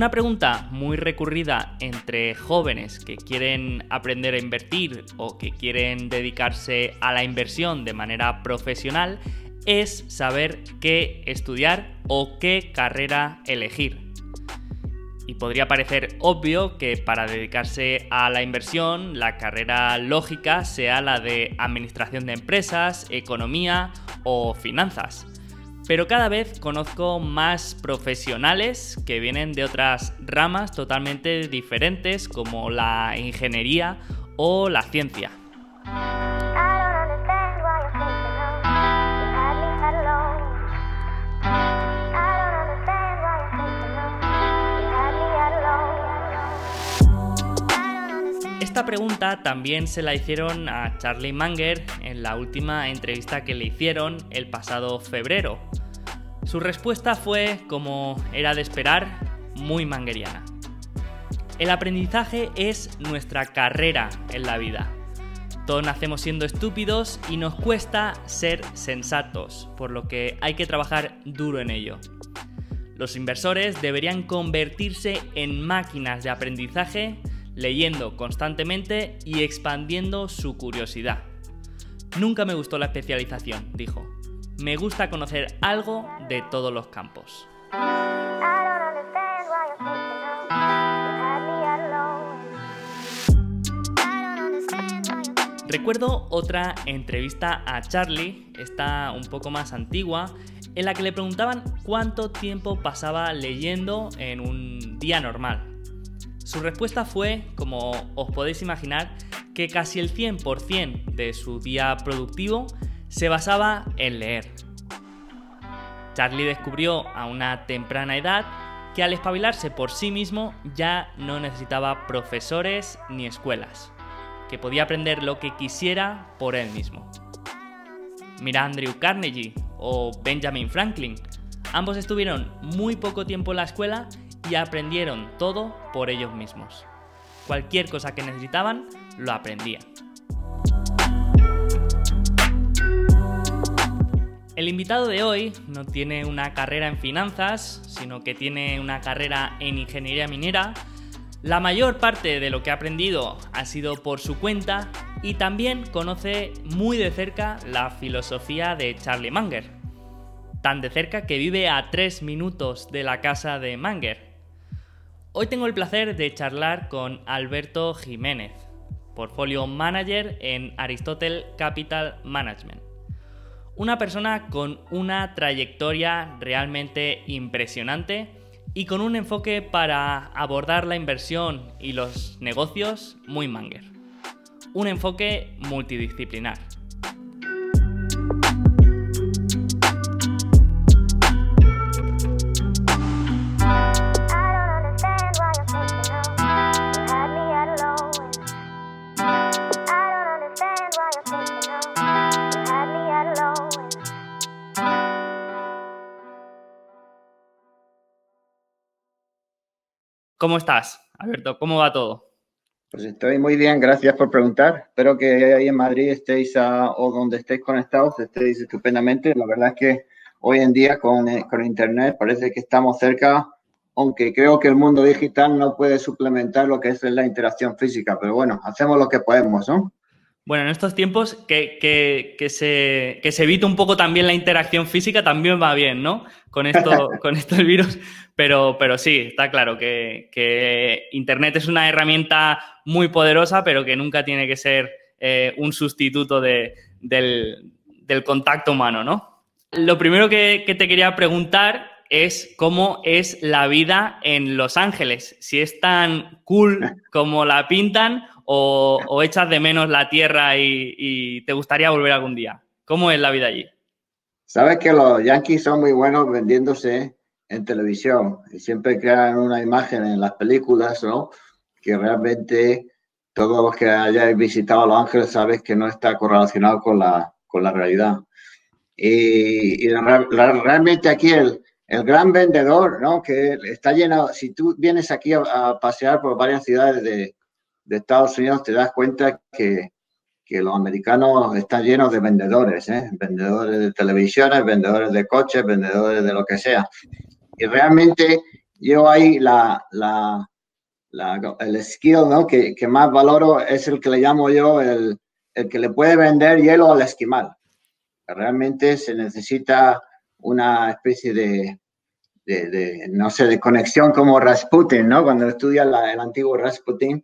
Una pregunta muy recurrida entre jóvenes que quieren aprender a invertir o que quieren dedicarse a la inversión de manera profesional es saber qué estudiar o qué carrera elegir. Y podría parecer obvio que para dedicarse a la inversión la carrera lógica sea la de administración de empresas, economía o finanzas. Pero cada vez conozco más profesionales que vienen de otras ramas totalmente diferentes como la ingeniería o la ciencia. Esta pregunta también se la hicieron a Charlie Munger en la última entrevista que le hicieron el pasado febrero. Su respuesta fue, como era de esperar, muy mangeriana. El aprendizaje es nuestra carrera en la vida. Todos nacemos siendo estúpidos y nos cuesta ser sensatos, por lo que hay que trabajar duro en ello. Los inversores deberían convertirse en máquinas de aprendizaje leyendo constantemente y expandiendo su curiosidad. Nunca me gustó la especialización, dijo. Me gusta conocer algo de todos los campos. Recuerdo otra entrevista a Charlie, esta un poco más antigua, en la que le preguntaban cuánto tiempo pasaba leyendo en un día normal. Su respuesta fue, como os podéis imaginar, que casi el 100% de su día productivo se basaba en leer. Charlie descubrió a una temprana edad que al espabilarse por sí mismo ya no necesitaba profesores ni escuelas, que podía aprender lo que quisiera por él mismo. Mira Andrew Carnegie o Benjamin Franklin, ambos estuvieron muy poco tiempo en la escuela y aprendieron todo por ellos mismos. Cualquier cosa que necesitaban, lo aprendían. El invitado de hoy no tiene una carrera en finanzas, sino que tiene una carrera en ingeniería minera. La mayor parte de lo que ha aprendido ha sido por su cuenta y también conoce muy de cerca la filosofía de Charlie Munger. Tan de cerca que vive a tres minutos de la casa de Munger. Hoy tengo el placer de charlar con Alberto Jiménez, portfolio manager en Aristotle Capital Management. Una persona con una trayectoria realmente impresionante y con un enfoque para abordar la inversión y los negocios muy manger. Un enfoque multidisciplinar. ¿Cómo estás, Alberto? ¿Cómo va todo? Pues estoy muy bien, gracias por preguntar. Espero que ahí en Madrid estéis o donde estéis conectados, estéis estupendamente. La verdad es que hoy en día con, eh, con, Internet parece que estamos cerca, aunque creo que el mundo digital no puede suplementar lo que es la interacción física, pero bueno, hacemos lo que podemos, ¿no? Bueno, en estos tiempos que, que, se, que se evite un poco también la interacción física también va bien, ¿no? Con esto, con esto del virus. Pero, pero sí, está claro que, Internet es una herramienta muy poderosa, pero que nunca tiene que ser eh, un sustituto de, del, del, contacto humano, ¿no? Lo primero que, que te quería preguntar es cómo es la vida en Los Ángeles. Si es tan cool como la pintan o, echas de menos la tierra y, te gustaría volver algún día? ¿Cómo es la vida allí? Sabes que los Yankees son muy buenos vendiéndose en televisión y siempre crean una imagen en las películas, ¿no? Que realmente todos los que hayáis visitado Los Ángeles sabes que no está correlacionado con la, con la realidad. Y, realmente aquí el, el, gran vendedor, ¿no? Que está lleno, si tú vienes aquí a pasear por varias ciudades de, de Estados Unidos te das cuenta que, que los americanos están llenos de vendedores, ¿eh? vendedores de televisiones, vendedores de coches, vendedores de lo que sea. Y realmente yo ahí la, la, el skill ¿no? que, que, más valoro es el que le llamo yo el, el que le puede vender hielo al esquimal. Realmente se necesita una especie de, de, no sé, de conexión como Rasputin, ¿no? Cuando estudia el antiguo Rasputin,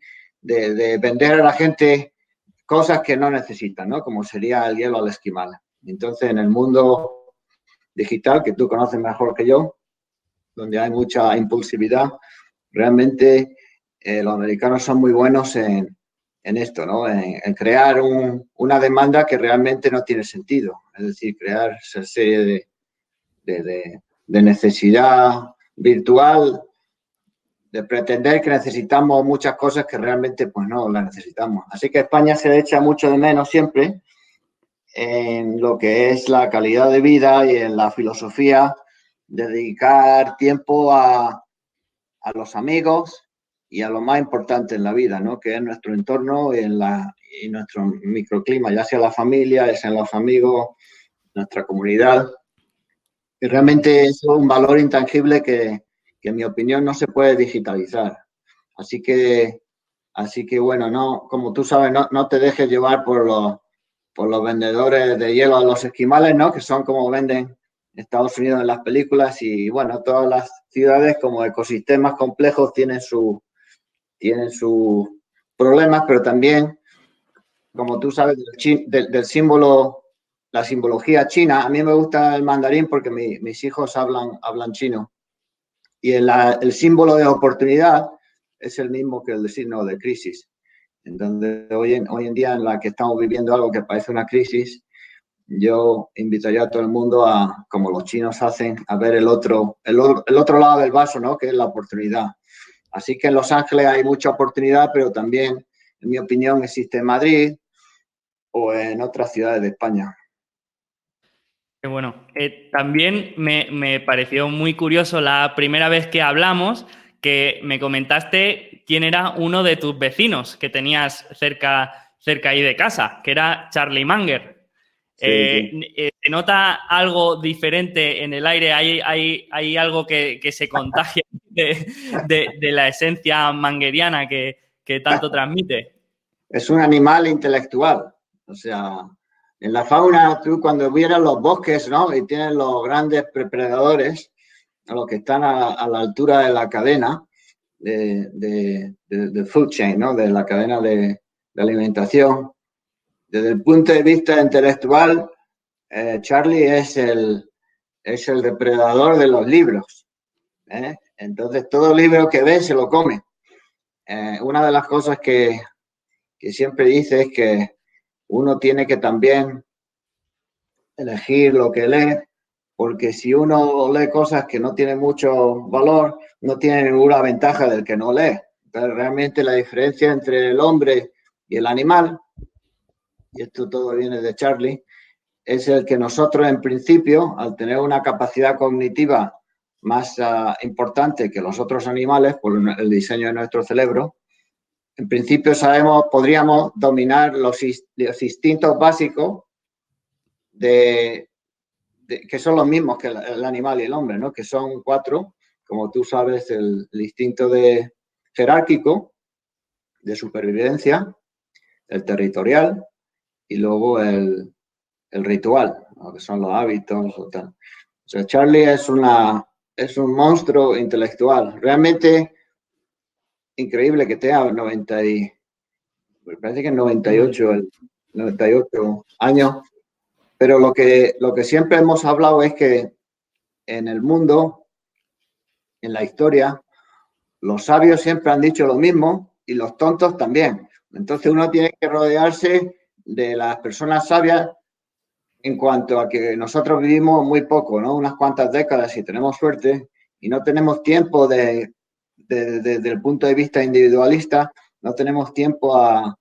de, de, vender a la gente cosas que no necesitan, ¿no? Como sería el hielo al esquimal. Entonces, en el mundo digital, que tú conoces mejor que yo, donde hay mucha impulsividad, realmente eh, los americanos son muy buenos en, en esto, ¿no? En, crear una demanda que realmente no tiene sentido. Es decir, crear esa serie de, de, necesidad virtual, de pretender que necesitamos muchas cosas que realmente pues no las necesitamos. Así que España se echa mucho de menos siempre en lo que es la calidad de vida y en la filosofía dedicar tiempo a, los amigos y a lo más importante en la vida, ¿no? que es nuestro entorno y, en la, y nuestro microclima, ya sea la familia, ya sean los amigos, nuestra comunidad. Y realmente es un valor intangible que, en mi opinión no se puede digitalizar. Así que, así que bueno, no, como tú sabes, no, no te dejes llevar por los, por los vendedores de hielo a los esquimales, ¿no? que son como venden Estados Unidos en las películas y bueno, todas las ciudades como ecosistemas complejos tienen su tienen sus problemas, pero también, como tú sabes, del, símbolo, la simbología china, a mí me gusta el mandarín porque mis hijos hablan, hablan chino. Y el, el símbolo de oportunidad es el mismo que el signo de crisis. Entonces, hoy en, día en la que estamos viviendo algo que parece una crisis, yo invitaría a todo el mundo a, como los chinos hacen, a ver el otro, el, el, otro lado del vaso, ¿no? Que es la oportunidad. Así que en Los Ángeles hay mucha oportunidad, pero también, en mi opinión, existe en Madrid o en otras ciudades de España. Bueno, eh, también me, me pareció muy curioso la primera vez que hablamos que me comentaste quién era uno de tus vecinos que tenías cerca, cerca ahí de casa, que era Charlie Manger. Eh, eh, ¿Se nota algo diferente en el aire? ¿Hay, hay, hay algo que, que, se contagia de, de, la esencia mangueriana que, que, tanto transmite? Es un animal intelectual. O sea, en la fauna, tú cuando vieras los bosques, ¿no? Y tienes los grandes predadores, los que están a, a la altura de la cadena de, de, de, food chain, ¿no? De la cadena de, alimentación desde el punto de vista intelectual, eh, Charlie es el, es el depredador de los libros. ¿eh? Entonces, todo libro que ve se lo come. Eh, una de las cosas que, que siempre dice es que uno tiene que también elegir lo que lee, porque si uno lee cosas que no tienen mucho valor, no tiene ninguna ventaja del que no lee. Entonces, realmente la diferencia entre el hombre y el animal y esto todo viene de Charlie, es el que nosotros en principio, al tener una capacidad cognitiva más uh, importante que los otros animales por el diseño de nuestro cerebro, en principio sabemos, podríamos dominar los, los instintos básicos de, de, que son los mismos que el, el, animal y el hombre, ¿no? que son cuatro, como tú sabes, el, el instinto de jerárquico, de supervivencia, el territorial, y luego el, el ritual, que son los hábitos o tal. O sea, Charlie es, una, es un monstruo intelectual. Realmente increíble que tenga 90 y, me parece que 98, 98 años. Pero lo que, lo que siempre hemos hablado es que en el mundo, en la historia, los sabios siempre han dicho lo mismo y los tontos también. Entonces uno tiene que rodearse de las personas sabias en cuanto a que nosotros vivimos muy poco, ¿no? Unas cuantas décadas y tenemos suerte y no tenemos tiempo de, desde el punto de vista individualista, no tenemos tiempo a,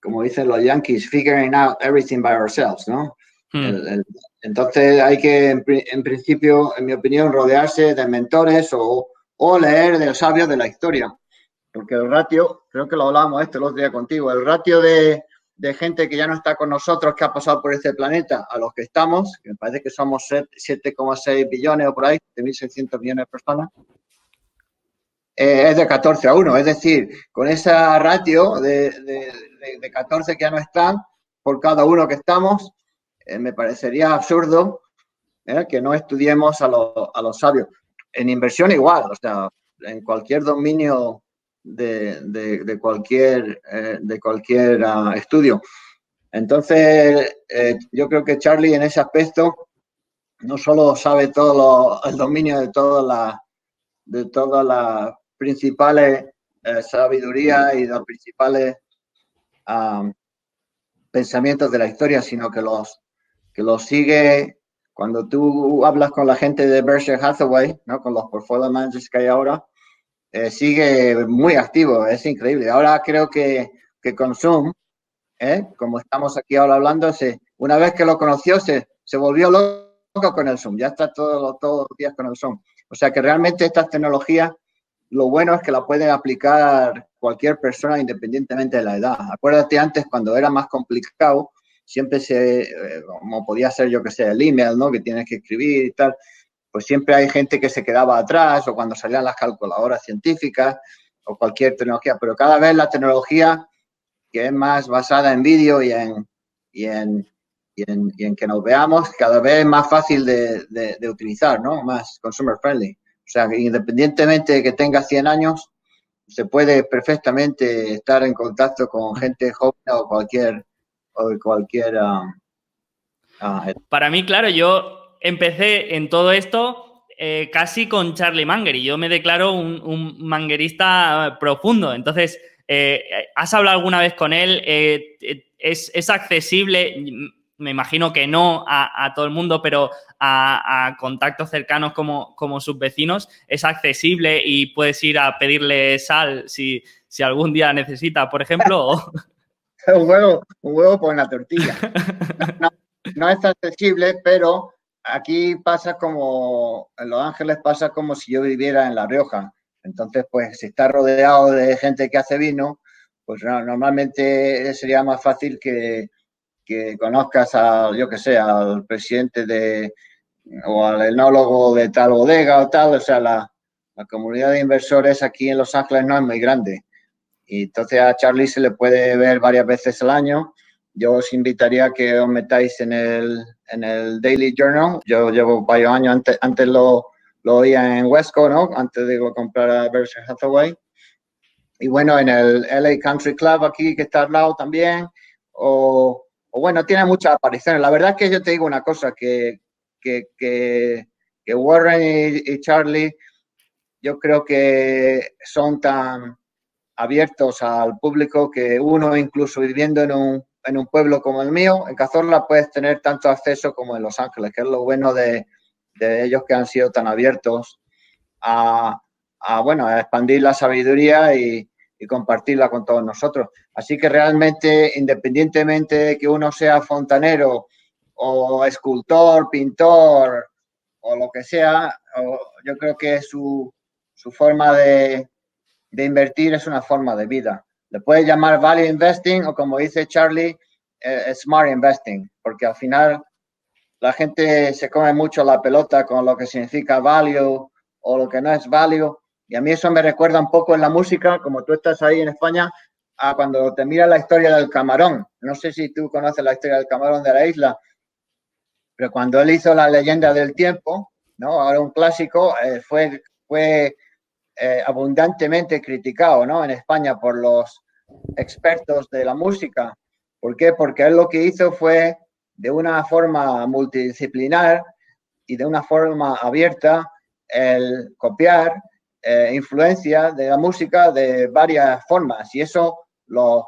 como dicen los yankees, figuring out everything by ourselves, ¿no? Hmm. El, el, entonces hay que, en, en, principio, en mi opinión, rodearse de mentores o, o leer de los sabios de la historia. Porque el ratio, creo que lo hablábamos esto el otro día contigo, el ratio de, de gente que ya no está con nosotros, que ha pasado por este planeta, a los que estamos, que me parece que somos 7,6 billones o por ahí, 7.600 millones de personas, eh, es de 14 a 1. Es decir, con esa ratio de, de, 14 que ya no están por cada uno que estamos, eh, me parecería absurdo ¿eh? que no estudiemos a, a, los sabios. En inversión igual, o sea, en cualquier dominio de, cualquier, de cualquier ah, estudio. Entonces, yo creo que Charlie en ese aspecto no solo sabe todo el dominio de todas las de todas las principales eh, sabidurías y los principales pensamientos de la historia, sino que los, que los sigue cuando tú hablas con la gente de Berkshire Hathaway, ¿no? con los portfolio managers que hay ahora, eh, sigue muy activo, es increíble. Ahora creo que, que con Zoom, ¿eh? como estamos aquí ahora hablando, se, una vez que lo conoció, se, se volvió loco con el Zoom, ya está todo, todos los días con el Zoom. O sea que realmente estas tecnologías, lo bueno es que la puede aplicar cualquier persona independientemente de la edad. Acuérdate antes cuando era más complicado, siempre se, eh, como podía ser yo que sé, el email, ¿no? Que tienes que escribir y tal, pues siempre hay gente que se quedaba atrás o cuando salían las calculadoras científicas o cualquier tecnología, pero cada vez la tecnología que es más basada en vídeo y en, y en, y en, que nos veamos cada vez más fácil de, de, utilizar, ¿no? Más consumer friendly. O sea, que independientemente de que tenga 100 años, se puede perfectamente estar en contacto con gente joven o cualquier... O um, uh, Para mí, claro, yo empecé en todo esto eh, casi con Charlie Manger y yo me declaro un, un manguerista profundo. Entonces, eh, ¿has hablado alguna vez con él? Eh, es, es, accesible? Me imagino que no a, todo el mundo, pero a, contactos cercanos como, como, sus vecinos, es accesible y puedes ir a pedirle sal si, si algún día necesita, por ejemplo. un, huevo, un huevo la tortilla. No, es accesible, pero aquí pasa como, en Los Ángeles pasa como si yo viviera en La Rioja. Entonces, pues si está rodeado de gente que hace vino, pues normalmente sería más fácil que, que conozcas a, yo que sé, al presidente de, o al enólogo de tal bodega o tal, o sea, la, la comunidad de inversores aquí en Los Ángeles no es muy grande. Y entonces a Charlie se le puede ver varias veces al año. Yo os invitaría a que os metáis en el, en el Daily Journal. Yo llevo varios años, antes, antes lo, lo oía en Westco, ¿no? Antes de comprar a Berkshire Hathaway. Y bueno, en el LA Country Club aquí, que está al lado también. O o bueno, tiene muchas apariciones. La verdad es que yo te digo una cosa, que, que, Warren y, Charlie, yo creo que son tan abiertos al público que uno, incluso viviendo en un, en un pueblo como el mío, en Cazorla puedes tener tanto acceso como en Los Ángeles, que es lo bueno de, de ellos que han sido tan abiertos a, bueno, a expandir la sabiduría y, y compartirla con todos nosotros. Así que realmente, independientemente de que uno sea fontanero o escultor, pintor o lo que sea, yo creo que su, su forma de, de, invertir es una forma de vida. Le puedes llamar value investing o como dice Charlie, eh, smart investing, porque al final la gente se come mucho la pelota con lo que significa value o lo que no es value y a mí eso me recuerda un poco en la música, como tú estás ahí en España, a cuando te miras la historia del camarón. No sé si tú conoces la historia del camarón de la isla, pero cuando él hizo la leyenda del tiempo, ¿no? Ahora un clásico, eh, fue, fue eh, abundantemente criticado, ¿no? En España por los expertos de la música. ¿Por qué? Porque él lo que hizo fue de una forma multidisciplinar y de una forma abierta el copiar eh, influencia de la música de varias formas y eso los,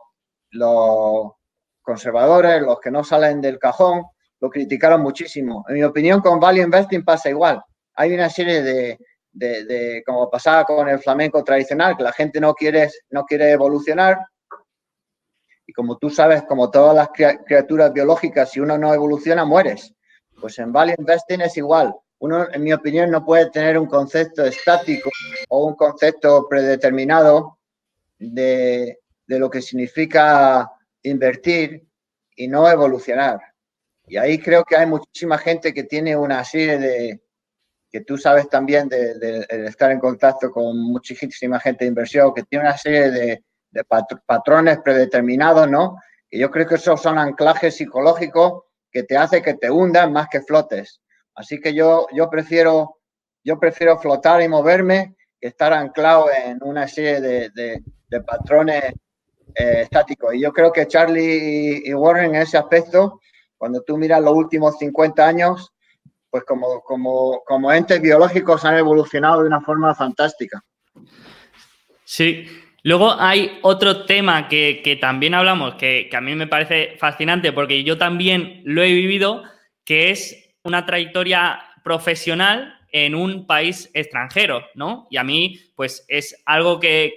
conservadores, los que no salen del cajón, lo criticaron muchísimo. En mi opinión, con Value Investing pasa igual. Hay una serie de, de, de, como pasaba con el flamenco tradicional, que la gente no quiere, no quiere evolucionar. Y como tú sabes, como todas las criaturas biológicas, si uno no evoluciona, mueres. Pues en Value Investing es igual uno, en mi opinión, no puede tener un concepto estático o un concepto predeterminado de, lo que significa invertir y no evolucionar. Y ahí creo que hay muchísima gente que tiene una serie de, que tú sabes también de, estar en contacto con muchísima gente de inversión, que tiene una serie de, patrones predeterminados, ¿no? Y yo creo que esos son anclajes psicológicos que te hace que te hundan más que flotes. Así que yo, yo, prefiero, yo prefiero flotar y moverme que estar anclado en una serie de, patrones eh, estáticos. Y yo creo que Charlie y, Warren en ese aspecto, cuando tú miras los últimos 50 años, pues como, como, como entes biológicos han evolucionado de una forma fantástica. Sí, Luego hay otro tema que, también hablamos, que, a mí me parece fascinante porque yo también lo he vivido, que es una trayectoria profesional en un país extranjero, ¿no? Y a mí, pues es algo que,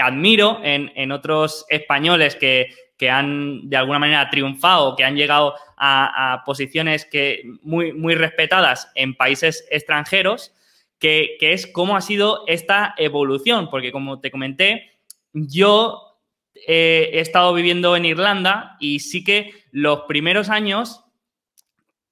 admiro en, otros españoles que, han de alguna manera triunfado, que han llegado a, posiciones que muy, muy respetadas en países extranjeros que, es cómo ha sido esta evolución, porque como te comenté, yo eh, he estado viviendo en Irlanda y sí que los primeros años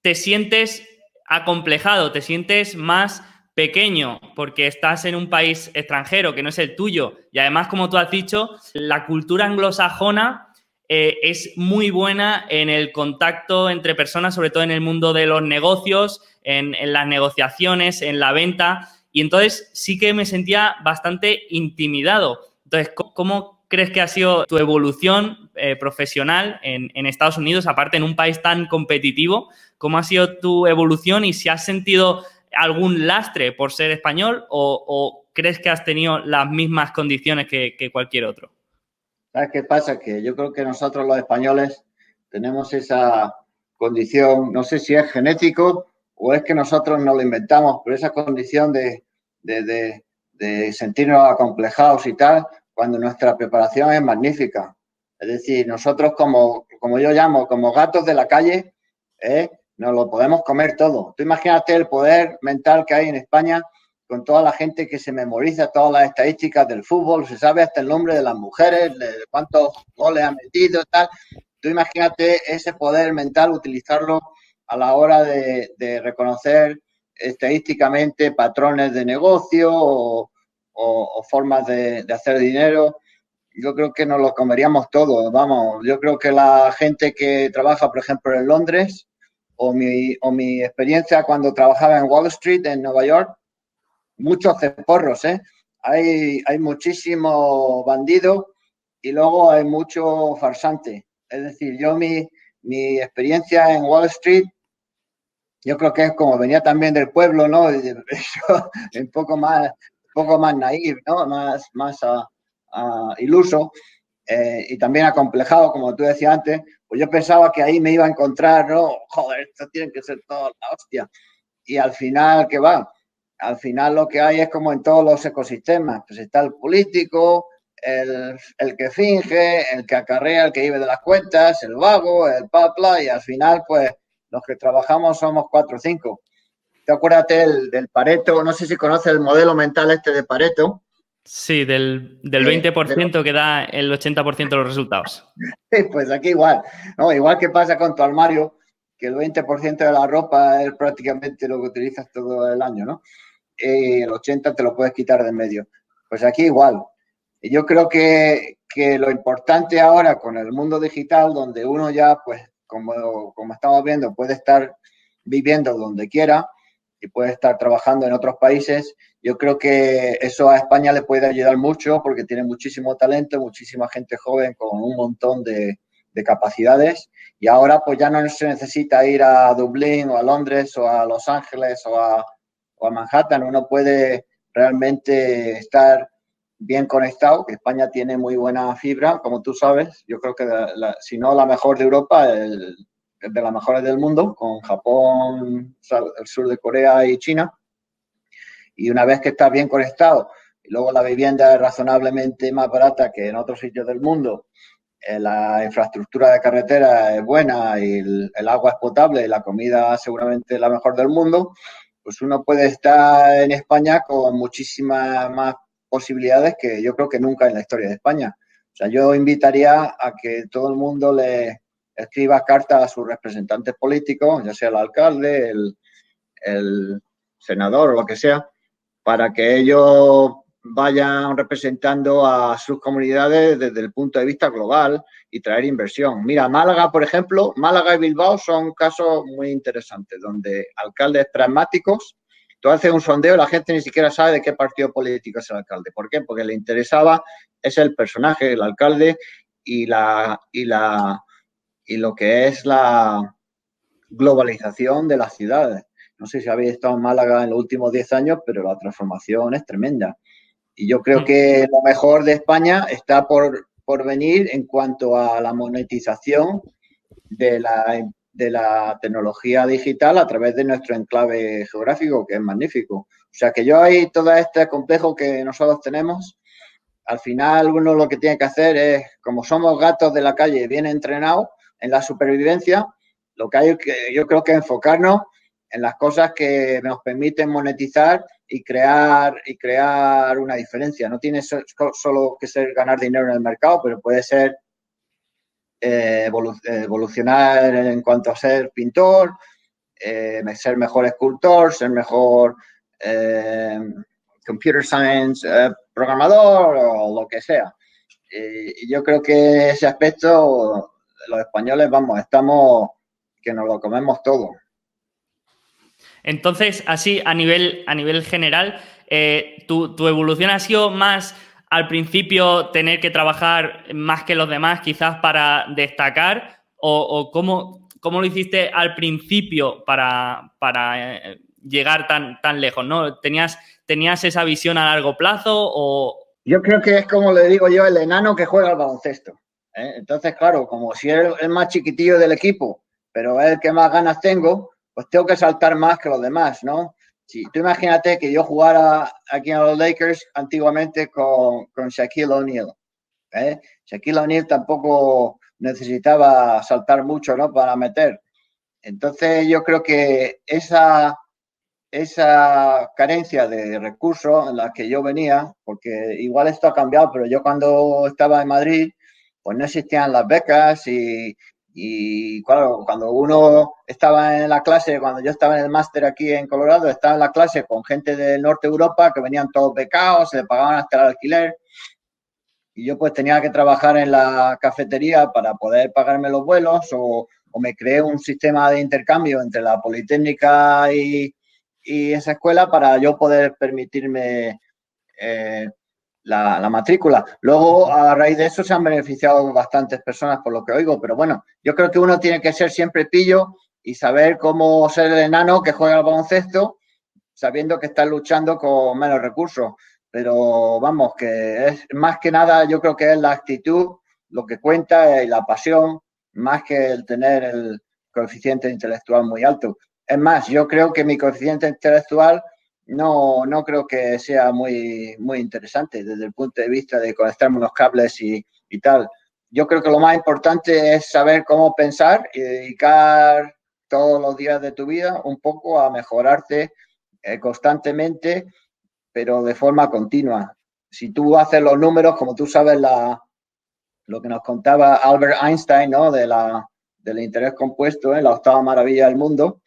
te sientes acomplejado, te sientes más pequeño porque estás en un país extranjero que no es el tuyo y además, como tú has dicho, la cultura anglosajona eh, es muy buena en el contacto entre personas, sobre todo en el mundo de los negocios, en, las negociaciones, en la venta. Y entonces sí que me sentía bastante intimidado. Entonces, ¿cómo crees que ha sido tu evolución eh, profesional en, Estados Unidos, aparte en un país tan competitivo? ¿Cómo ha sido tu evolución y si has sentido algún lastre por ser español o, crees que has tenido las mismas condiciones que, cualquier otro? ¿Sabes qué pasa? Que yo creo que nosotros los españoles tenemos esa condición, no sé si es genético o es que nosotros no lo inventamos, pero esa condición de, sentirnos acomplejados y tal, cuando nuestra preparación es magnífica. Es decir, nosotros como, como yo llamo, como gatos de la calle, ¿eh? nos lo podemos comer todo. Tú imagínate el poder mental que hay en España con toda la gente que se memoriza todas las estadísticas del fútbol, se sabe hasta el nombre de las mujeres, de cuántos goles han metido, tal. Tú imagínate ese poder mental, utilizarlo a la hora de, reconocer estadísticamente patrones de negocio o, formas de, hacer dinero. Yo creo que nos lo comeríamos todos, vamos. Yo creo que la gente que trabaja, por ejemplo, en Londres, o mi, o mi experiencia cuando trabajaba en Wall Street, en Nueva York, muchos ceporros, ¿eh? Hay, hay muchísimo bandido y luego hay mucho farsante. Es decir, yo mi, mi experiencia en Wall Street yo creo que es como venía también del pueblo, ¿no? un poco más, poco más naive, ¿no? Más, más iluso eh, y también acomplejado, como tú decías antes, pues yo pensaba que ahí me iba a encontrar, ¿no? Joder, esto tiene que ser todo la hostia. Y al final, ¿qué va? Al final lo que hay es como en todos los ecosistemas, pues está el político, el, el, que finge, el que acarrea, el que vive de las cuentas, el vago, el papla, y al final, pues los que trabajamos somos cuatro o cinco. Te acuérdate del, del, Pareto, no sé si conoces el modelo mental este de Pareto. Sí, del, del 20% que da el 80% de los resultados. Pues aquí igual, ¿no? Igual que pasa con tu armario, que el 20% de la ropa es prácticamente lo que utilizas todo el año, ¿no? Y el 80% te lo puedes quitar de en medio. Pues aquí igual. Yo creo que, que lo importante ahora con el mundo digital, donde uno ya pues como, como estamos viendo, puede estar viviendo donde quiera y puede estar trabajando en otros países. Yo creo que eso a España le puede ayudar mucho porque tiene muchísimo talento, muchísima gente joven con un montón de, de capacidades y ahora pues ya no se necesita ir a Dublín o a Londres o a Los Ángeles o a, o a Manhattan, uno puede realmente estar bien conectado, que España tiene muy buena fibra, como tú sabes. Yo creo que si no la mejor de Europa, el, de las mejores del mundo, con Japón, el sur de Corea y China. Y una vez que estás bien conectado, y luego la vivienda es razonablemente más barata que en otros sitios del mundo, eh, la infraestructura de carretera es buena y el, el agua es potable y la comida seguramente la mejor del mundo, pues uno puede estar en España con muchísima más posibilidades que yo creo que nunca en la historia de España. O sea, yo invitaría a que todo el mundo le escriba cartas a sus representantes políticos, ya sea el alcalde, el, senador o lo que sea, para que ellos vayan representando a sus comunidades desde el punto de vista global y traer inversión. Mira, Málaga, por ejemplo, Málaga y Bilbao son casos muy interesantes, donde alcaldes pragmáticos, tú haces un sondeo y la gente ni siquiera sabe de qué partido político es el alcalde. ¿Por qué? Porque le interesaba es el personaje, el alcalde y la y la y lo que es la globalización de las ciudades. No sé si habéis estado en Málaga en los últimos 10 años, pero la transformación es tremenda. Y yo creo mm. que lo mejor de España está por, por venir en cuanto a la monetización de la, de la tecnología digital a través de nuestro enclave geográfico, que es magnífico. O sea que yo hay todo este complejo que nosotros tenemos. Al final uno lo que tiene que hacer es, como somos gatos de la calle bien entrenados en la supervivencia, lo que hay que, yo creo que enfocarnos en las cosas que nos permiten monetizar y crear, y crear una diferencia. No tiene solo que ser ganar dinero en el mercado, pero puede ser eh, evolucionar en cuanto a ser pintor, eh, ser mejor escultor, ser mejor eh, computer science programador o lo que sea. Y yo creo que ese aspecto, los españoles, vamos, estamos que nos lo comemos todo. Entonces, así a nivel, a nivel general, eh, tu, evolución ha sido más al principio tener que trabajar más que los demás, quizás para destacar, o, cómo, cómo, lo hiciste al principio para, para eh, llegar tan, tan lejos, ¿no? ¿Tenías, ¿Tenías esa visión a largo plazo o...? Yo creo que es como le digo yo, el enano que juega al baloncesto. ¿eh? Entonces, claro, como si eres el más chiquitillo del equipo, pero es el que más ganas tengo, pues tengo que saltar más que los demás, ¿no? Si tú imagínate que yo jugara aquí en los Lakers antiguamente con, con Shaquille O'Neal. ¿eh? Shaquille O'Neal tampoco necesitaba saltar mucho, ¿no? Para meter. Entonces yo creo que esa, esa carencia de recursos en la que yo venía, porque igual esto ha cambiado, pero yo cuando estaba en Madrid, pues no existían las becas y, y claro, cuando uno estaba en la clase, cuando yo estaba en el máster aquí en Colorado, estaba en la clase con gente del norte de Europa que venían todos becados, se le pagaban hasta el alquiler. Y yo pues tenía que trabajar en la cafetería para poder pagarme los vuelos o, me creé un sistema de intercambio entre la Politécnica y, y esa escuela para yo poder permitirme eh, la, matrícula. Luego, a raíz de eso, se han beneficiado bastantes personas, por lo que oigo, pero bueno, yo creo que uno tiene que ser siempre pillo y saber cómo ser el enano que juega al baloncesto, sabiendo que está luchando con menos recursos. Pero vamos, que es más que nada, yo creo que es la actitud lo que cuenta y la pasión, más que el tener el coeficiente intelectual muy alto. Es más, yo creo que mi coeficiente intelectual no, no creo que sea muy, muy interesante desde el punto de vista de conectarme unos cables y, y tal. Yo creo que lo más importante es saber cómo pensar y dedicar todos los días de tu vida un poco a mejorarte eh, constantemente, pero de forma continua. Si tú haces los números, como tú sabes, la, lo que nos contaba Albert Einstein, ¿no? De la, del interés compuesto, en la octava maravilla del mundo,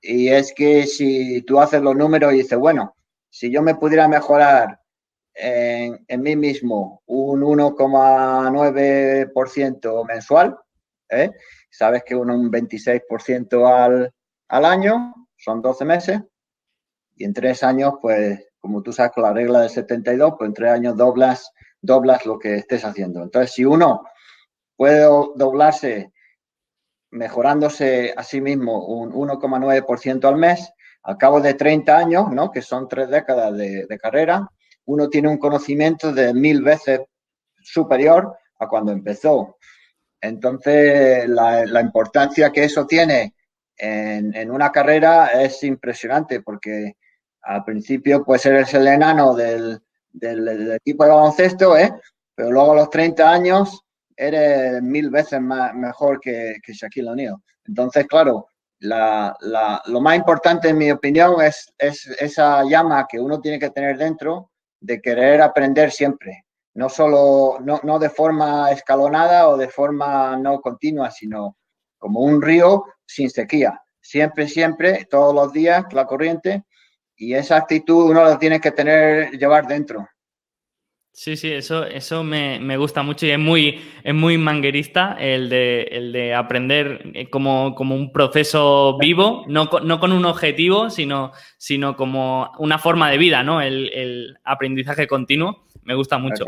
y es que si tú haces los números y dices, bueno, si yo me pudiera mejorar en, mí mismo un 1,9% mensual, ¿eh? sabes que un 26% al, al año, son 12 meses, y en tres años, pues, como tú sabes con la regla del 72, pues en tres años doblas, doblas lo que estés haciendo. Entonces, si uno puede doblarse mejorándose a sí mismo un 1,9% al mes, al cabo de 30 años, ¿no? que son tres décadas de, carrera, uno tiene un conocimiento de mil veces superior a cuando empezó. Entonces, la, importancia que eso tiene en, una carrera es impresionante porque al principio pues eres el enano del, del, equipo de baloncesto, ¿eh? pero luego a los 30 años eres mil veces más, mejor que, que Shaquille O'Neal. Entonces, claro, lo más importante, en mi opinión, es, es, esa llama que uno tiene que tener dentro de querer aprender siempre. No solo, no, no de forma escalonada o de forma no continua, sino como un río sin sequía. Siempre, siempre, todos los días, la corriente, y esa actitud uno la tiene que tener, llevar dentro. Sí, sí, eso, eso me, gusta mucho y es muy, es muy manguerista el de, el de aprender eh, como, un proceso vivo, no, no, con un objetivo, sino, sino como una forma de vida, ¿no? El, aprendizaje continuo. Me gusta mucho.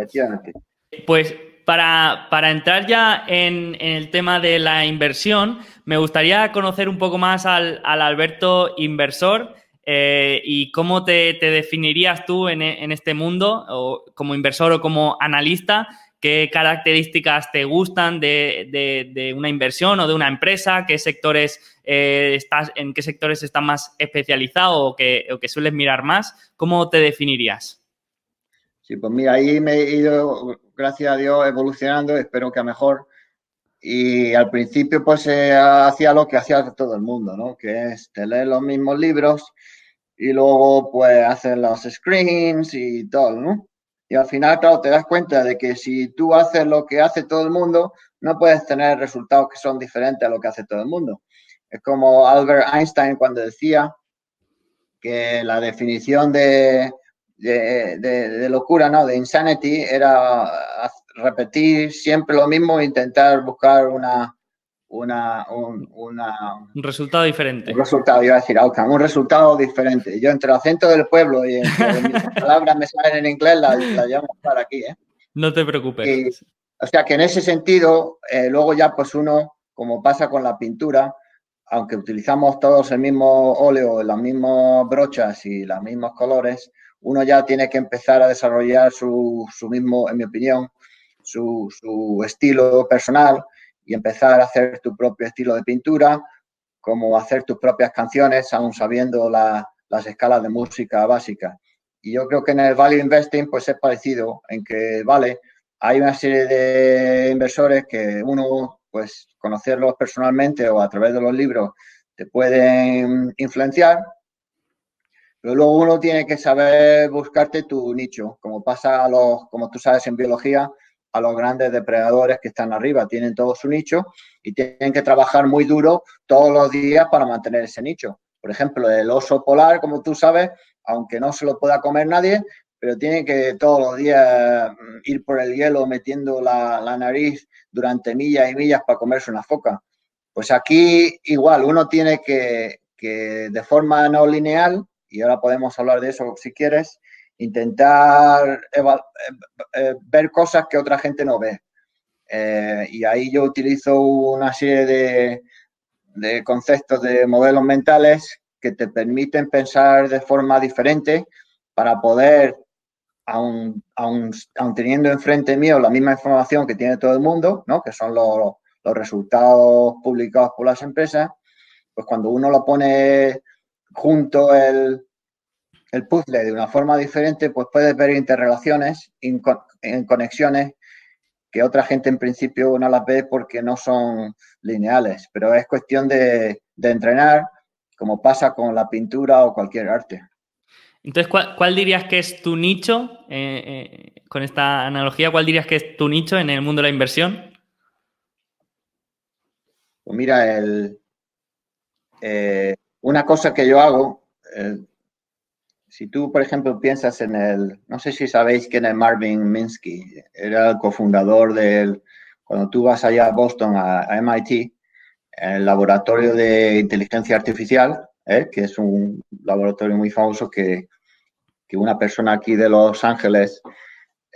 Pues para, entrar ya en, el tema de la inversión, me gustaría conocer un poco más al, al Alberto inversor. Eh, ¿Y cómo te, definirías tú en, este mundo, o como inversor o como analista? ¿Qué características te gustan de, una inversión o de una empresa? ¿Qué sectores eh, estás, ¿En qué sectores estás más especializado o que, o que sueles mirar más? ¿Cómo te definirías? Sí, pues mira, ahí me he ido, gracias a Dios, evolucionando, espero que a mejor. Y al principio pues hacía lo que hacía todo el mundo, ¿no? Que es leer los mismos libros y luego pues hacer los screens y todo, ¿no? Y al final, claro, te das cuenta de que si tú haces lo que hace todo el mundo, no puedes tener resultados que son diferentes a lo que hace todo el mundo. Es como Albert Einstein cuando decía que la definición de, de, de locura, ¿no? De insanity era repetir siempre lo mismo e intentar buscar una, una, un, un resultado diferente. Un resultado, iba a decir outcome, un resultado diferente. Yo entre el acento del pueblo y entre mis palabras me salen en inglés, la, la llamo para aquí. ¿eh? No te preocupes. o sea que en ese sentido, eh, luego ya pues uno, como pasa con la pintura, aunque utilizamos todos el mismo óleo, las mismas brochas y los mismos colores, uno ya tiene que empezar a desarrollar su, su mismo, en mi opinión, su, su estilo personal y empezar a hacer tu propio estilo de pintura, como hacer tus propias canciones, aún sabiendo las escalas de música básicas. Y yo creo que en el value investing pues es parecido, en que, vale, hay una serie de inversores que uno, pues conocerlos personalmente o a través de los libros, te pueden influenciar, pero luego uno tiene que saber buscarte tu nicho, como pasa a los, como tú sabes en biología, a los grandes depredadores que están arriba, tienen todo su nicho y tienen que trabajar muy duro todos los días para mantener ese nicho. Por ejemplo, el oso polar, como tú sabes, aunque no se lo pueda comer nadie, pero tiene que todos los días mm, ir por el hielo metiendo la, nariz durante millas y millas para comerse una foca. Pues aquí igual, uno tiene que, que de forma no lineal, y ahora podemos hablar de eso si quieres, intentar eh, eh, ver cosas que otra gente no ve. Eh, y ahí yo utilizo una serie de, de, conceptos de modelos mentales que te permiten pensar de forma diferente para poder, aun, teniendo enfrente mío la misma información que tiene todo el mundo, ¿no? que son los, los resultados publicados por las empresas, pues cuando uno lo pone junto el, el puzzle de una forma diferente, pues puedes ver interrelaciones, en conexiones que otra gente en principio no las ve porque no son lineales, pero es cuestión de, entrenar, como pasa con la pintura o cualquier arte. Entonces, ¿cuál, dirías que es tu nicho? Eh, eh, con esta analogía, ¿cuál dirías que es tu nicho en el mundo de la inversión? Pues mira, el, eh, una cosa que yo hago, si tú, por ejemplo, piensas en el, no sé si sabéis quién es Marvin Minsky, era el cofundador del, cuando tú vas allá a Boston, a, MIT, el laboratorio de inteligencia artificial, ¿eh? que es un laboratorio muy famoso que, que una persona aquí de Los Ángeles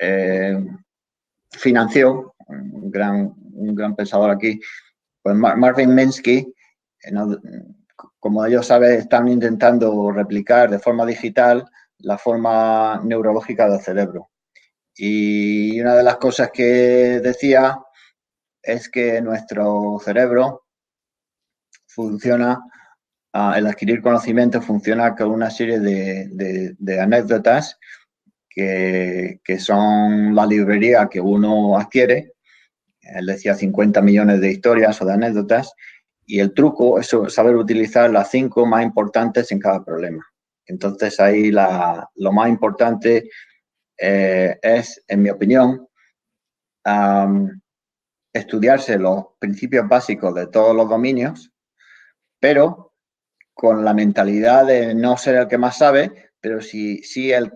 eh, financió, un gran, un gran pensador aquí, pues Marvin Minsky, eh, como ellos saben, están intentando replicar de forma digital la forma neurológica del cerebro. Y una de las cosas que decía es que nuestro cerebro funciona, ah, el adquirir conocimiento funciona con una serie de, anécdotas que, que, son la librería que uno adquiere. Él decía 50 millones de historias o de anécdotas y el truco es saber utilizar las cinco más importantes en cada problema. Entonces ahí lo más importante eh, es, en mi opinión, estudiarse los principios básicos de todos los dominios, pero con la mentalidad de no ser el que más sabe, pero sí, sí el,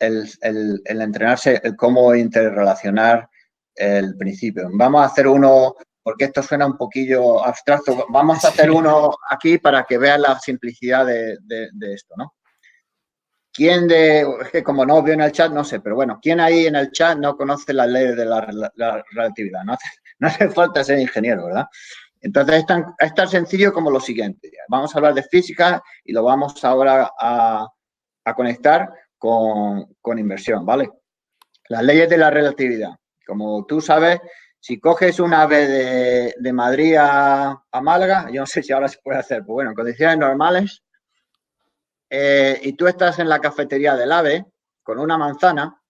el, entrenarse, el cómo interrelacionar el principio. Vamos a hacer uno, porque esto suena un poquillo abstracto, vamos a hacer uno aquí para que vean la simplicidad de, esto, ¿no? ¿Quién de, es que como no veo en el chat, no sé, pero bueno, ¿quién ahí en el chat no conoce las leyes de la, relatividad? No hace, no hace falta ser ingeniero, ¿verdad? Entonces es tan, es tan sencillo como lo siguiente. Vamos a hablar de física y lo vamos ahora a, conectar con, inversión, ¿vale? Las leyes de la relatividad. Como tú sabes, si coges un ave de, Madrid a, Málaga, yo no sé si ahora se puede hacer, pues bueno, en condiciones normales, eh, y tú estás en la cafetería del ave con una manzana,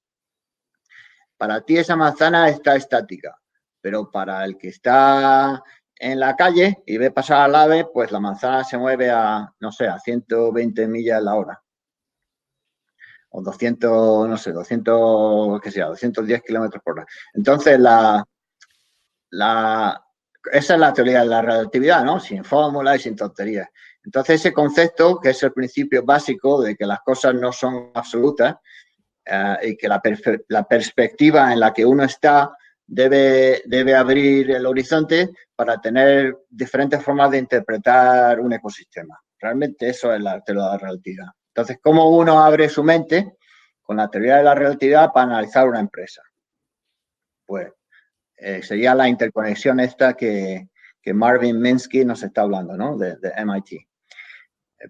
para ti esa manzana está estática, pero para el que está en la calle y ve pasar al ave, pues la manzana se mueve a, no sé, a 120 millas a la hora. O 200, no sé, 200, qué sea, 210 kilómetros por hora. Entonces, la, esa es la teoría de la relatividad, ¿no? Sin fórmula y sin tonterías. Entonces, ese concepto, que es el principio básico de que las cosas no son absolutas eh, y que la, la perspectiva en la que uno está debe, debe abrir el horizonte para tener diferentes formas de interpretar un ecosistema. Realmente eso es la teoría de la relatividad. Entonces, ¿cómo uno abre su mente con la teoría de la relatividad para analizar una empresa? Pues eh, sería la interconexión esta que, que, Marvin Minsky nos está hablando, ¿no? De, de MIT. Eh,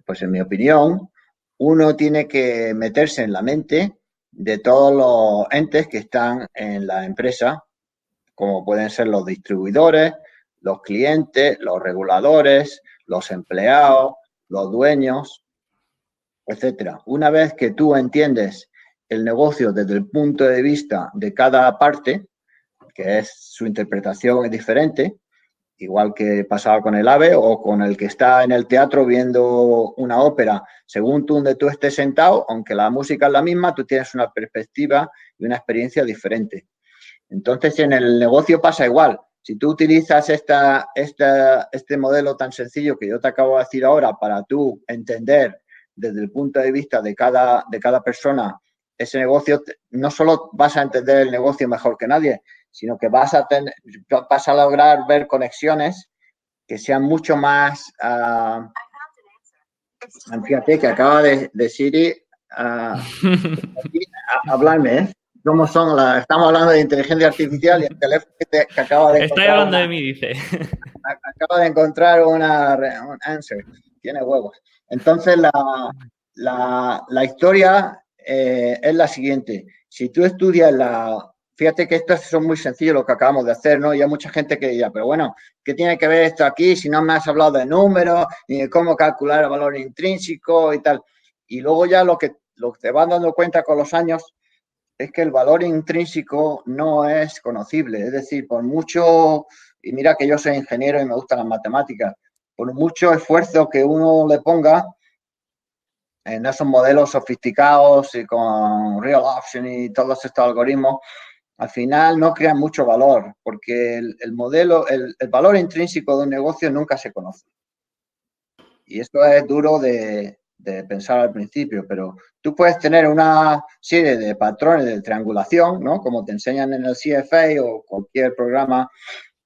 pues en mi opinión, uno tiene que meterse en la mente de todos los entes que están en la empresa como pueden ser los distribuidores, los clientes, los reguladores, los empleados, los dueños, etcétera. Una vez que tú entiendes el negocio desde el punto de vista de cada parte, que es su interpretación es diferente, igual que pasaba con el AVE o con el que está en el teatro viendo una ópera, según tú donde tú estés sentado, aunque la música es la misma, tú tienes una perspectiva y una experiencia diferente. Entonces, en el negocio pasa igual. Si tú utilizas esta, este modelo tan sencillo que yo te acabo de decir ahora para tú entender desde el punto de vista de cada, de cada persona ese negocio, no solo vas a entender el negocio mejor que nadie, sino que vas a, tener, vas a lograr ver conexiones que sean mucho más... Uh, fíjate que acaba de, de Siri uh, hablarme, ¿eh? cómo son las... Estamos hablando de inteligencia artificial y el teléfono que, acaba de... Estoy hablando de mí, dice. Acaba de encontrar una, un answer. Tiene huevos. Entonces, la, historia eh, es la siguiente. Si tú estudias la... Fíjate que esto es muy sencillo lo que acabamos de hacer, ¿no? Y hay mucha gente que dirá, pero bueno, ¿qué tiene que ver esto aquí si no me has hablado de números, ni de cómo calcular el valor intrínseco y tal? Y luego ya lo que, lo que te van dando cuenta con los años es que el valor intrínseco no es conocible. Es decir, por mucho, y mira que yo soy ingeniero y me gustan las matemáticas, por mucho esfuerzo que uno le ponga en esos modelos sofisticados y con real option y todos estos algoritmos, al final no crean mucho valor, porque el, modelo, el, valor intrínseco de un negocio nunca se conoce. Y esto es duro de, pensar al principio, pero tú puedes tener una serie de patrones de triangulación, ¿no? Como te enseñan en el CFA o cualquier programa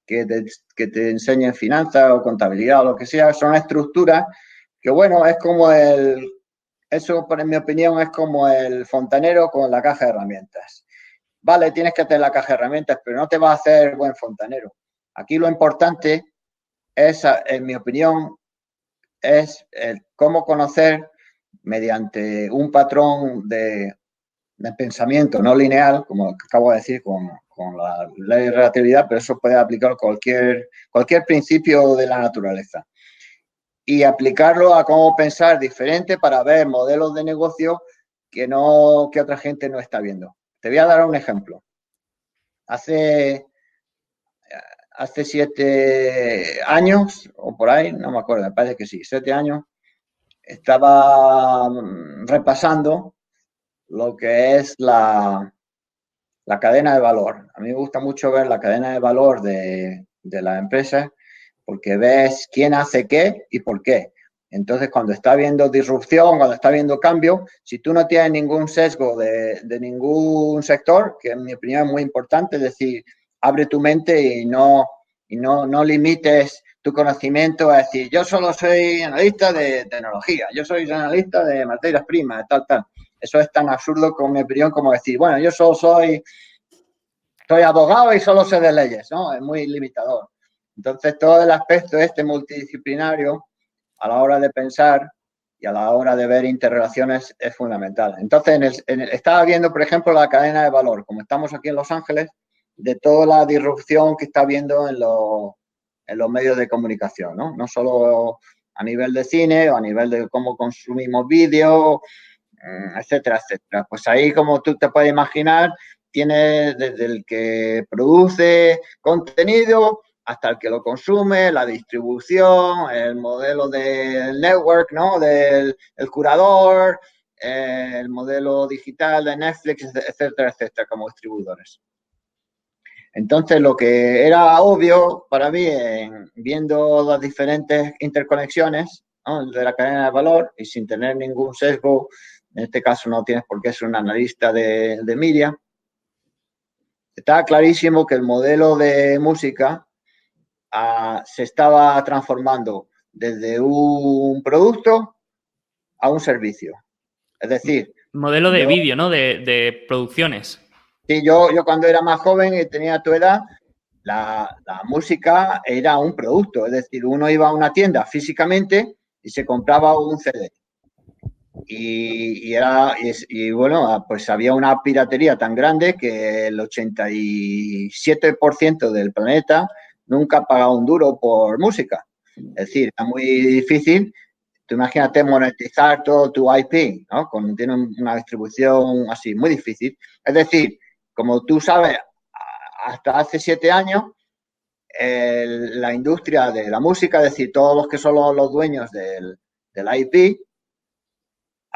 que te, que te enseñe finanzas o contabilidad o lo que sea, son estructuras que, bueno, es como el, eso, en mi opinión, es como el fontanero con la caja de herramientas. Vale, tienes que tener la caja de herramientas, pero no te va a hacer buen fontanero. Aquí lo importante es, en mi opinión, es cómo conocer mediante un patrón de, pensamiento no lineal, como acabo de decir con, la ley de relatividad, pero eso puede aplicar cualquier, cualquier principio de la naturaleza. Y aplicarlo a cómo pensar diferente para ver modelos de negocio que, no, que otra gente no está viendo. Te voy a dar un ejemplo. Hace hace siete años, o por ahí, no me acuerdo, me parece que sí, siete años, estaba mm, repasando lo que es la, la cadena de valor. A mí me gusta mucho ver la cadena de valor de, de la empresa porque ves quién hace qué y por qué. Entonces, cuando está habiendo disrupción, cuando está habiendo cambio, si tú no tienes ningún sesgo de, ningún sector, que en mi opinión es muy importante, es decir, abre tu mente y no, y no, no limites tu conocimiento a decir, yo solo soy analista de tecnología, yo soy analista de materias primas, tal, tal. Eso es tan absurdo con mi opinión como decir, bueno, yo solo soy, soy abogado y solo sé de leyes, ¿no? Es muy limitador. Entonces, todo el aspecto este multidisciplinario a la hora de pensar y a la hora de ver interrelaciones es fundamental. Entonces, estaba viendo, por ejemplo, la cadena de valor, como estamos aquí en Los Ángeles, de toda la disrupción que está habiendo en, en los medios de comunicación, ¿no? No solo a nivel de cine o a nivel de cómo consumimos vídeo, mm, etcétera, etcétera. Pues ahí, como tú te puedes imaginar, tiene desde el que produce contenido hasta el que lo consume, la distribución, el modelo del network, ¿no? Del el curador, eh, el modelo digital de Netflix, etcétera, etcétera, como distribuidores. Entonces, lo que era obvio para mí, viendo las diferentes interconexiones de la cadena de valor y sin tener ningún sesgo, en este caso no tienes por qué ser un analista de, de media, estaba clarísimo que el modelo de música se estaba transformando desde un producto a un servicio. Es decir... Modelo de vídeo, ¿no? De, producciones. Sí, yo, yo cuando era más joven y tenía tu edad, la, música era un producto. Es decir, uno iba a una tienda físicamente y se compraba un CD. Y, era, y, bueno, pues había una piratería tan grande que el 87% del planeta nunca ha pagado un duro por música. Es decir, es muy difícil. Tú imagínate monetizar todo tu IP, ¿no? Con, tiene una distribución así, muy difícil. Es decir, como tú sabes, hasta hace siete años, la industria de la música, es decir, todos los que son los, dueños del, del IP,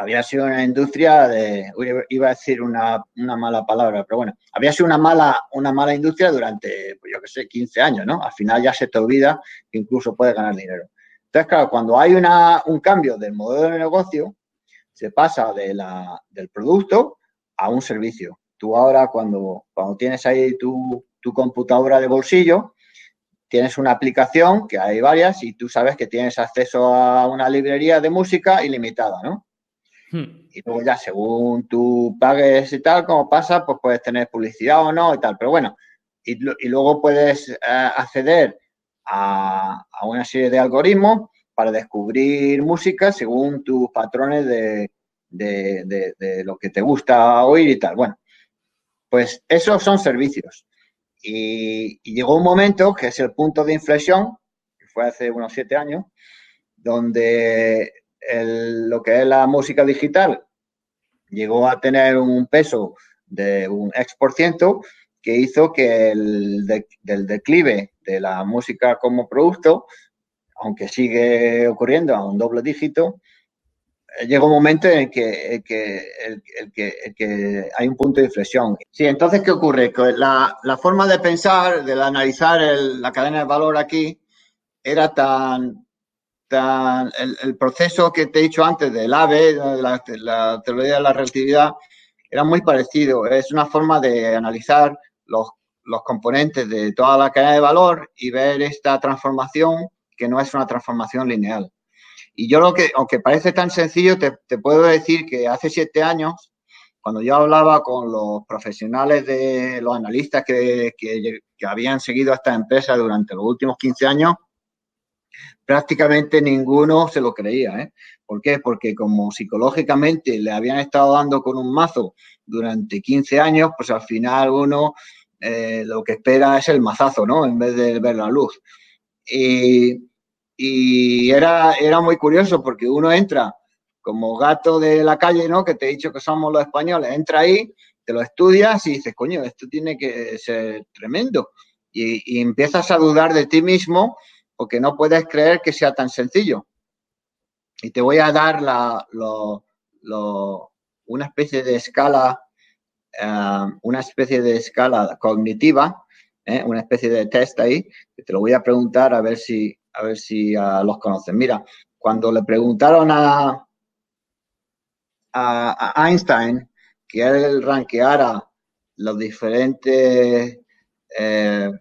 había sido una industria de, iba a decir una, mala palabra, pero bueno, había sido una mala, una mala industria durante, pues yo qué sé, 15 años, ¿no? Al final ya se te olvida que incluso puedes ganar dinero. Entonces, claro, cuando hay una, un cambio del modelo de negocio, se pasa de la, del producto a un servicio. Tú ahora, cuando, cuando tienes ahí tu, tu computadora de bolsillo, tienes una aplicación, que hay varias, y tú sabes que tienes acceso a una librería de música ilimitada, ¿no? Hmm. Y luego ya según tú pagues y tal, como pasa, pues puedes tener publicidad o no y tal. Pero bueno, y, luego puedes eh, acceder a, una serie de algoritmos para descubrir música según tus patrones de, lo que te gusta oír y tal. Bueno, pues esos son servicios. Y, y, llegó un momento, que es el punto de inflexión, que fue hace unos siete años, donde lo que es la música digital llegó a tener un peso de un X por ciento que hizo que el del declive de la música como producto, aunque sigue ocurriendo a un doble dígito, eh, llega un momento en que, que, el, que, hay un punto de inflexión. Sí, entonces, ¿qué ocurre? Que la, la forma de pensar, de analizar la cadena de valor aquí, era tan, el, proceso que te he dicho antes del AVE, la, la teoría de la relatividad, era muy parecido. Es una forma de analizar los, los componentes de toda la cadena de valor y ver esta transformación que no es una transformación lineal. Y yo lo que, aunque parece tan sencillo, te, te puedo decir que hace siete años, cuando yo hablaba con los profesionales de los analistas que, que, que habían seguido a esta empresa durante los últimos 15 años, prácticamente ninguno se lo creía. ¿eh? ¿Por qué? Porque como psicológicamente le habían estado dando con un mazo durante 15 años, pues al final uno eh, lo que espera es el mazazo, ¿no? En vez de ver la luz. Y, era, era muy curioso porque uno entra como gato de la calle, ¿no? Que te he dicho que somos los españoles, entra ahí, te lo estudias y dices, coño, esto tiene que ser tremendo. Y, y empiezas a dudar de ti mismo porque no puedes creer que sea tan sencillo. Y te voy a dar una especie de escala, eh, una especie de escala cognitiva, eh, una especie de test ahí, te lo voy a preguntar a ver si, a ver si ah, los conocen. Mira, cuando le preguntaron a, a, Einstein que él ranqueara los diferentes, eh,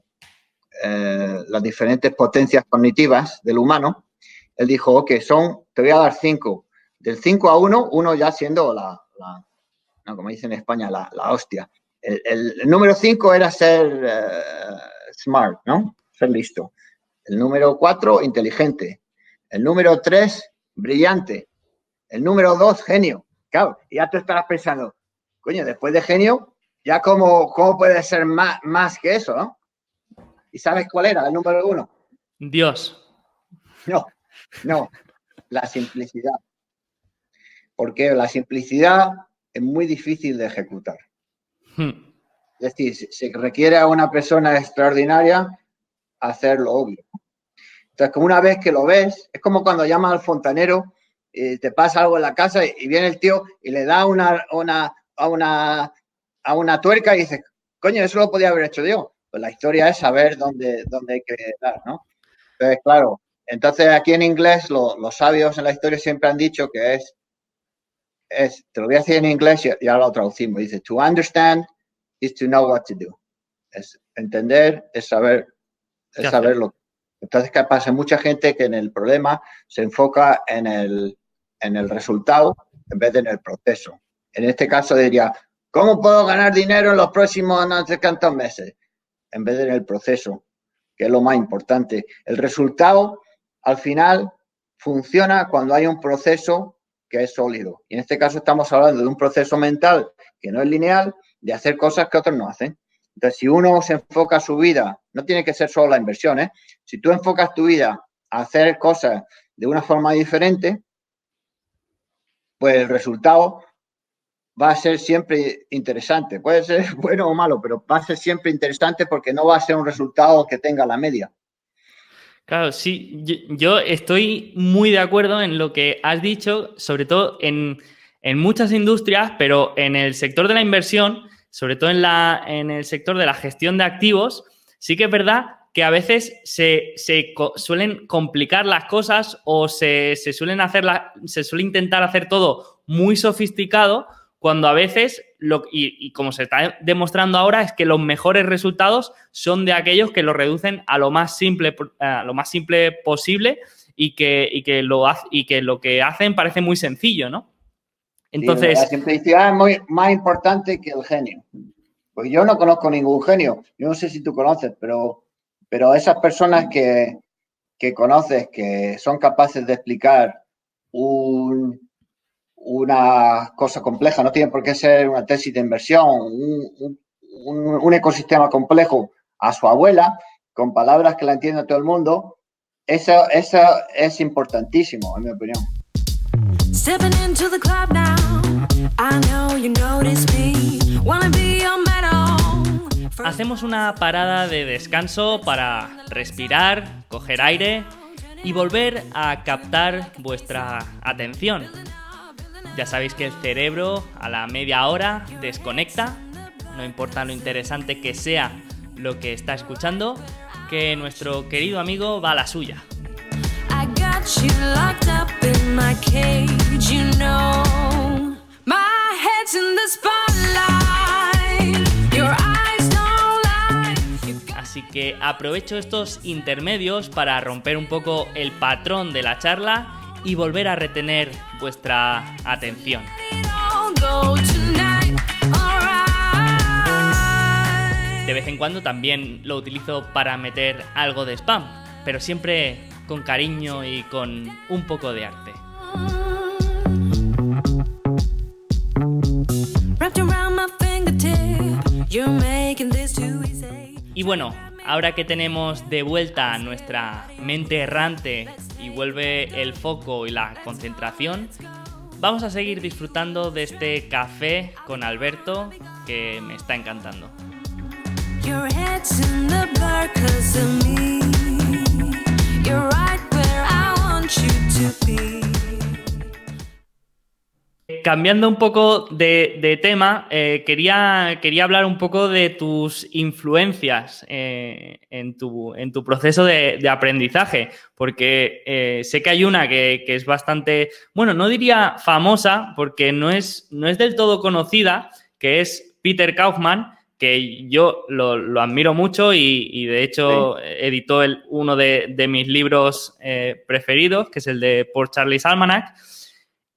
eh, las diferentes potencias cognitivas del humano, él dijo, que son, te voy a dar cinco. Del 5 a 1, uno ya siendo la, no, como dicen en España, la, hostia. El, número 5 era ser eh, smart, ¿no? Ser listo. El número 4, inteligente. El número 3, brillante. El número 2, genio. Claro, ya tú estarás pensando, coño, después de genio, ya cómo, cómo puede ser más, más que eso, ¿no? ¿Y sabes cuál era el número 1? Dios. No, no, la simplicidad. Porque la simplicidad es muy difícil de ejecutar. Hmm. Es decir, se requiere a una persona extraordinaria hacer lo obvio. Entonces, como una vez que lo ves, es como cuando llamas al fontanero y te pasa algo en la casa y viene el tío y le da una, una, a, una, a una tuerca y dices, coño, eso lo podía haber hecho yo. Pues la historia es saber dónde, dónde hay que dar, ¿no? Entonces, claro, entonces, aquí en inglés, los sabios en la historia siempre han dicho que es, es, te lo voy a decir en inglés y ahora lo traducimos. Dice, to understand is to know what to do. Es entender, es saber, es saber lo Entonces, ¿qué pasa? Mucha gente que en el problema se enfoca en el, en el resultado en vez de en el proceso. En este caso diría, ¿cómo puedo ganar dinero en los próximos no sé cuántos meses? En vez de en el proceso, que es lo más importante. El resultado al final funciona cuando hay un proceso que es sólido. Y en este caso estamos hablando de un proceso mental que no es lineal, de hacer cosas que otros no hacen. Entonces, si uno se enfoca su vida, no tiene que ser solo la inversión, ¿eh? si tú enfocas tu vida a hacer cosas de una forma diferente, pues el resultado va a ser siempre interesante. Puede ser bueno o malo, pero va a ser siempre interesante porque no va a ser un resultado que tenga la media. Claro, sí, yo, estoy muy de acuerdo en lo que has dicho, sobre todo en, muchas industrias, pero en el sector de la inversión, sobre todo en, la, en el sector de la gestión de activos, sí que es verdad que a veces se, suelen complicar las cosas o se, suelen hacer se suele intentar hacer todo muy sofisticado cuando a veces, lo, y, como se está demostrando ahora, es que los mejores resultados son de aquellos que lo reducen a lo más simple, a lo más simple posible y que, que lo, y que lo que hacen parece muy sencillo, ¿no? Entonces... la simplicidad es muy, más importante que el genio. Pues yo no conozco ningún genio. Yo no sé si tú conoces, pero, pero esas personas que, que conoces que son capaces de explicar un, una cosa compleja, no tiene por qué ser una tesis de inversión, un, ecosistema complejo a su abuela, con palabras que la entienda todo el mundo, eso, eso es importantísimo, en mi opinión. Hacemos una parada de descanso para respirar, coger aire y volver a captar vuestra atención. Ya sabéis que el cerebro a la media hora desconecta, no importa lo interesante que sea lo que está escuchando, que nuestro querido amigo va a la suya. Así que aprovecho estos intermedios para romper un poco el patrón de la charla y volver a retener vuestra atención. De vez en cuando también lo utilizo para meter algo de spam, pero siempre con cariño y con un poco de arte. Y bueno, ahora que tenemos de vuelta nuestra mente errante y vuelve el foco y la concentración, vamos a seguir disfrutando de este café con Alberto que me está encantando. Cambiando un poco de, tema, eh, quería, quería hablar un poco de tus influencias eh, en, tu, en, tu, proceso de, aprendizaje, porque sé que hay una que, es bastante, bueno, no diría famosa, porque no es, no es del todo conocida, que es Peter Kaufman, que yo lo, admiro mucho y, de hecho editó el, uno de, mis libros preferidos, que es el de Por Charlie's Almanac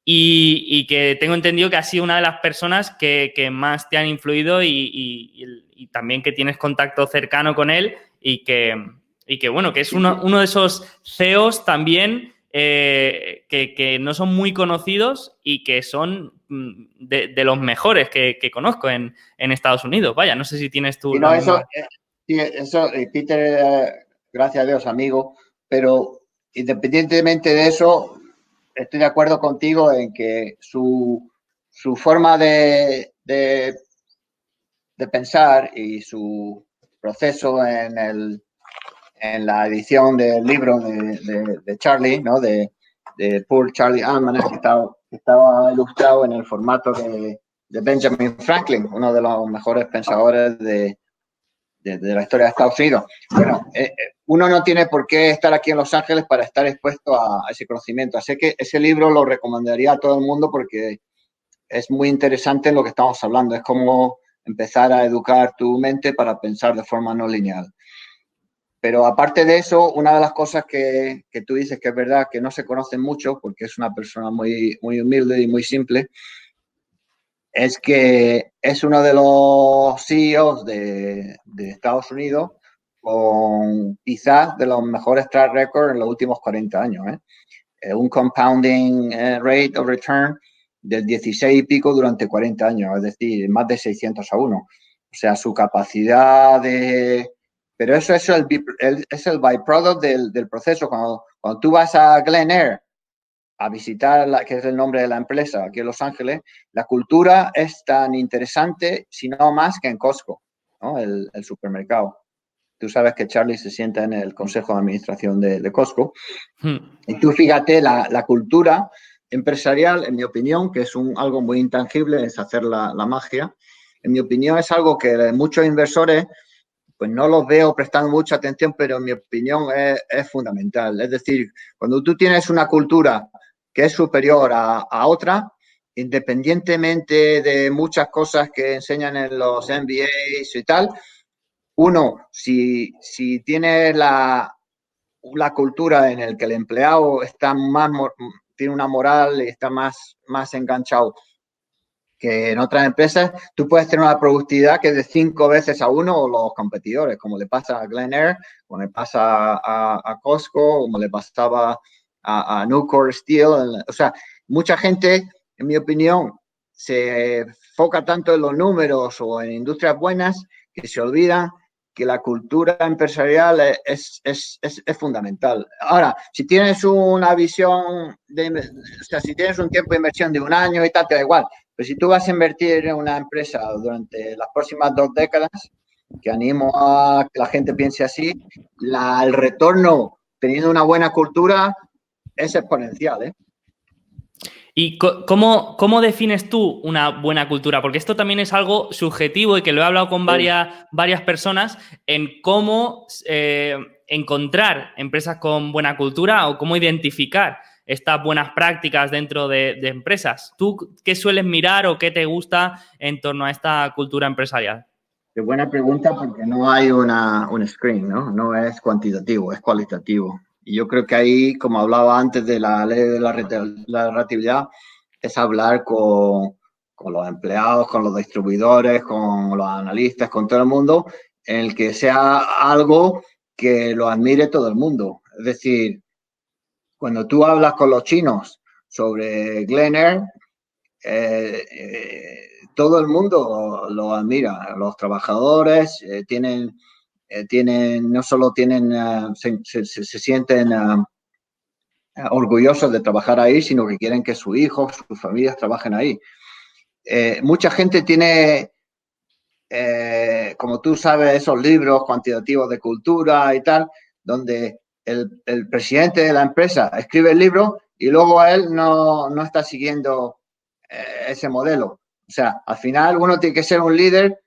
y, que tengo entendido que ha sido una de las personas que, más te han influido y, también que tienes contacto cercano con él y que, que bueno, que es uno, de esos CEOs también eh, que, no son muy conocidos y que son mm, de, los mejores que, conozco en, Estados Unidos. Vaya, no sé si tienes tú... no, eso, eh, eso, eh, Peter, gracias a Dios, amigo, pero independientemente de eso, estoy de acuerdo contigo en que su, forma de, de, pensar y su proceso en, el, en la edición del libro de, Charlie, ¿no? de, de Poor Charlie Almanac, que estaba, estaba, ilustrado en el formato de, Benjamin Franklin, uno de los mejores pensadores de, de, la historia de Estados Unidos. Bueno, eh, eh, uno no tiene por qué estar aquí en Los Ángeles para estar expuesto a, ese conocimiento. Así que ese libro lo recomendaría a todo el mundo porque es muy interesante en lo que estamos hablando. Es como empezar a educar tu mente para pensar de forma no lineal. Pero aparte de eso, una de las cosas que, que tú dices que es verdad que no se conoce mucho, porque es una persona muy, muy humilde y muy simple, es que es uno de los CEOs de, Estados Unidos con quizás de los mejores track records en los últimos 40 años. ¿eh? Eh, un compounding eh, rate of return del 16 y pico durante 40 años, es decir, más de 600 a 1. O sea, su capacidad de... Pero eso, es el, es el byproduct del, del proceso. Cuando, cuando tú vas a Glen Air a visitar, que es el nombre de la empresa aquí en Los Ángeles, la cultura es tan interesante, si no más, que en Costco, ¿no? el, supermercado. Tú sabes que Charlie se sienta en el consejo de administración de, Costco. Hmm. Y tú fíjate, la, la, cultura empresarial, en mi opinión, que es un, algo muy intangible, es hacer la, la magia. En mi opinión, es algo que muchos inversores pues no los veo prestando mucha atención, pero en mi opinión es, es, fundamental. Es decir, cuando tú tienes una cultura que es superior a, otra, independientemente de muchas cosas que enseñan en los MBAs y tal. Uno, si, si tiene la, cultura en el que el empleado está más, tiene una moral y está más, más enganchado que en otras empresas, tú puedes tener una productividad que es de cinco veces a uno los competidores, como le pasa a Glen Air, como le pasa a, a Costco, como le pasaba a, a Nucor Steel. O sea, mucha gente, en mi opinión, se enfoca tanto en los números o en industrias buenas que se olvidan que la cultura empresarial es, es, es, es, fundamental. Ahora, si tienes una visión, de, o sea, si tienes un tiempo de inversión de un año y tal, te da igual. Pero si tú vas a invertir en una empresa durante las próximas dos décadas, que animo a que la gente piense así, la, el retorno teniendo una buena cultura es exponencial, ¿eh? ¿Y cómo, cómo, defines tú una buena cultura? Porque esto también es algo subjetivo y que lo he hablado con varias, varias personas en cómo eh, encontrar empresas con buena cultura o cómo identificar estas buenas prácticas dentro de, empresas. ¿Tú qué sueles mirar o qué te gusta en torno a esta cultura empresarial? Qué buena pregunta porque no hay una, un screen, ¿no? No es cuantitativo, es cualitativo. Y yo creo que ahí, como hablaba antes de la ley de la, relatividad, es hablar con, con, los empleados, con los distribuidores, con los analistas, con todo el mundo, en el que sea algo que lo admire todo el mundo. Es decir, cuando tú hablas con los chinos sobre Glen Air, eh, eh, todo el mundo lo admira. Los trabajadores eh, tienen eh, tienen, no solo tienen, eh, se, sienten eh, orgullosos de trabajar ahí, sino que quieren que sus hijos, sus familias trabajen ahí. mucha gente tiene, como tú sabes, esos libros cuantitativos de cultura y tal, donde el, el, presidente de la empresa escribe el libro y luego él no, no está siguiendo eh, ese modelo. O sea, al final uno tiene que ser un líder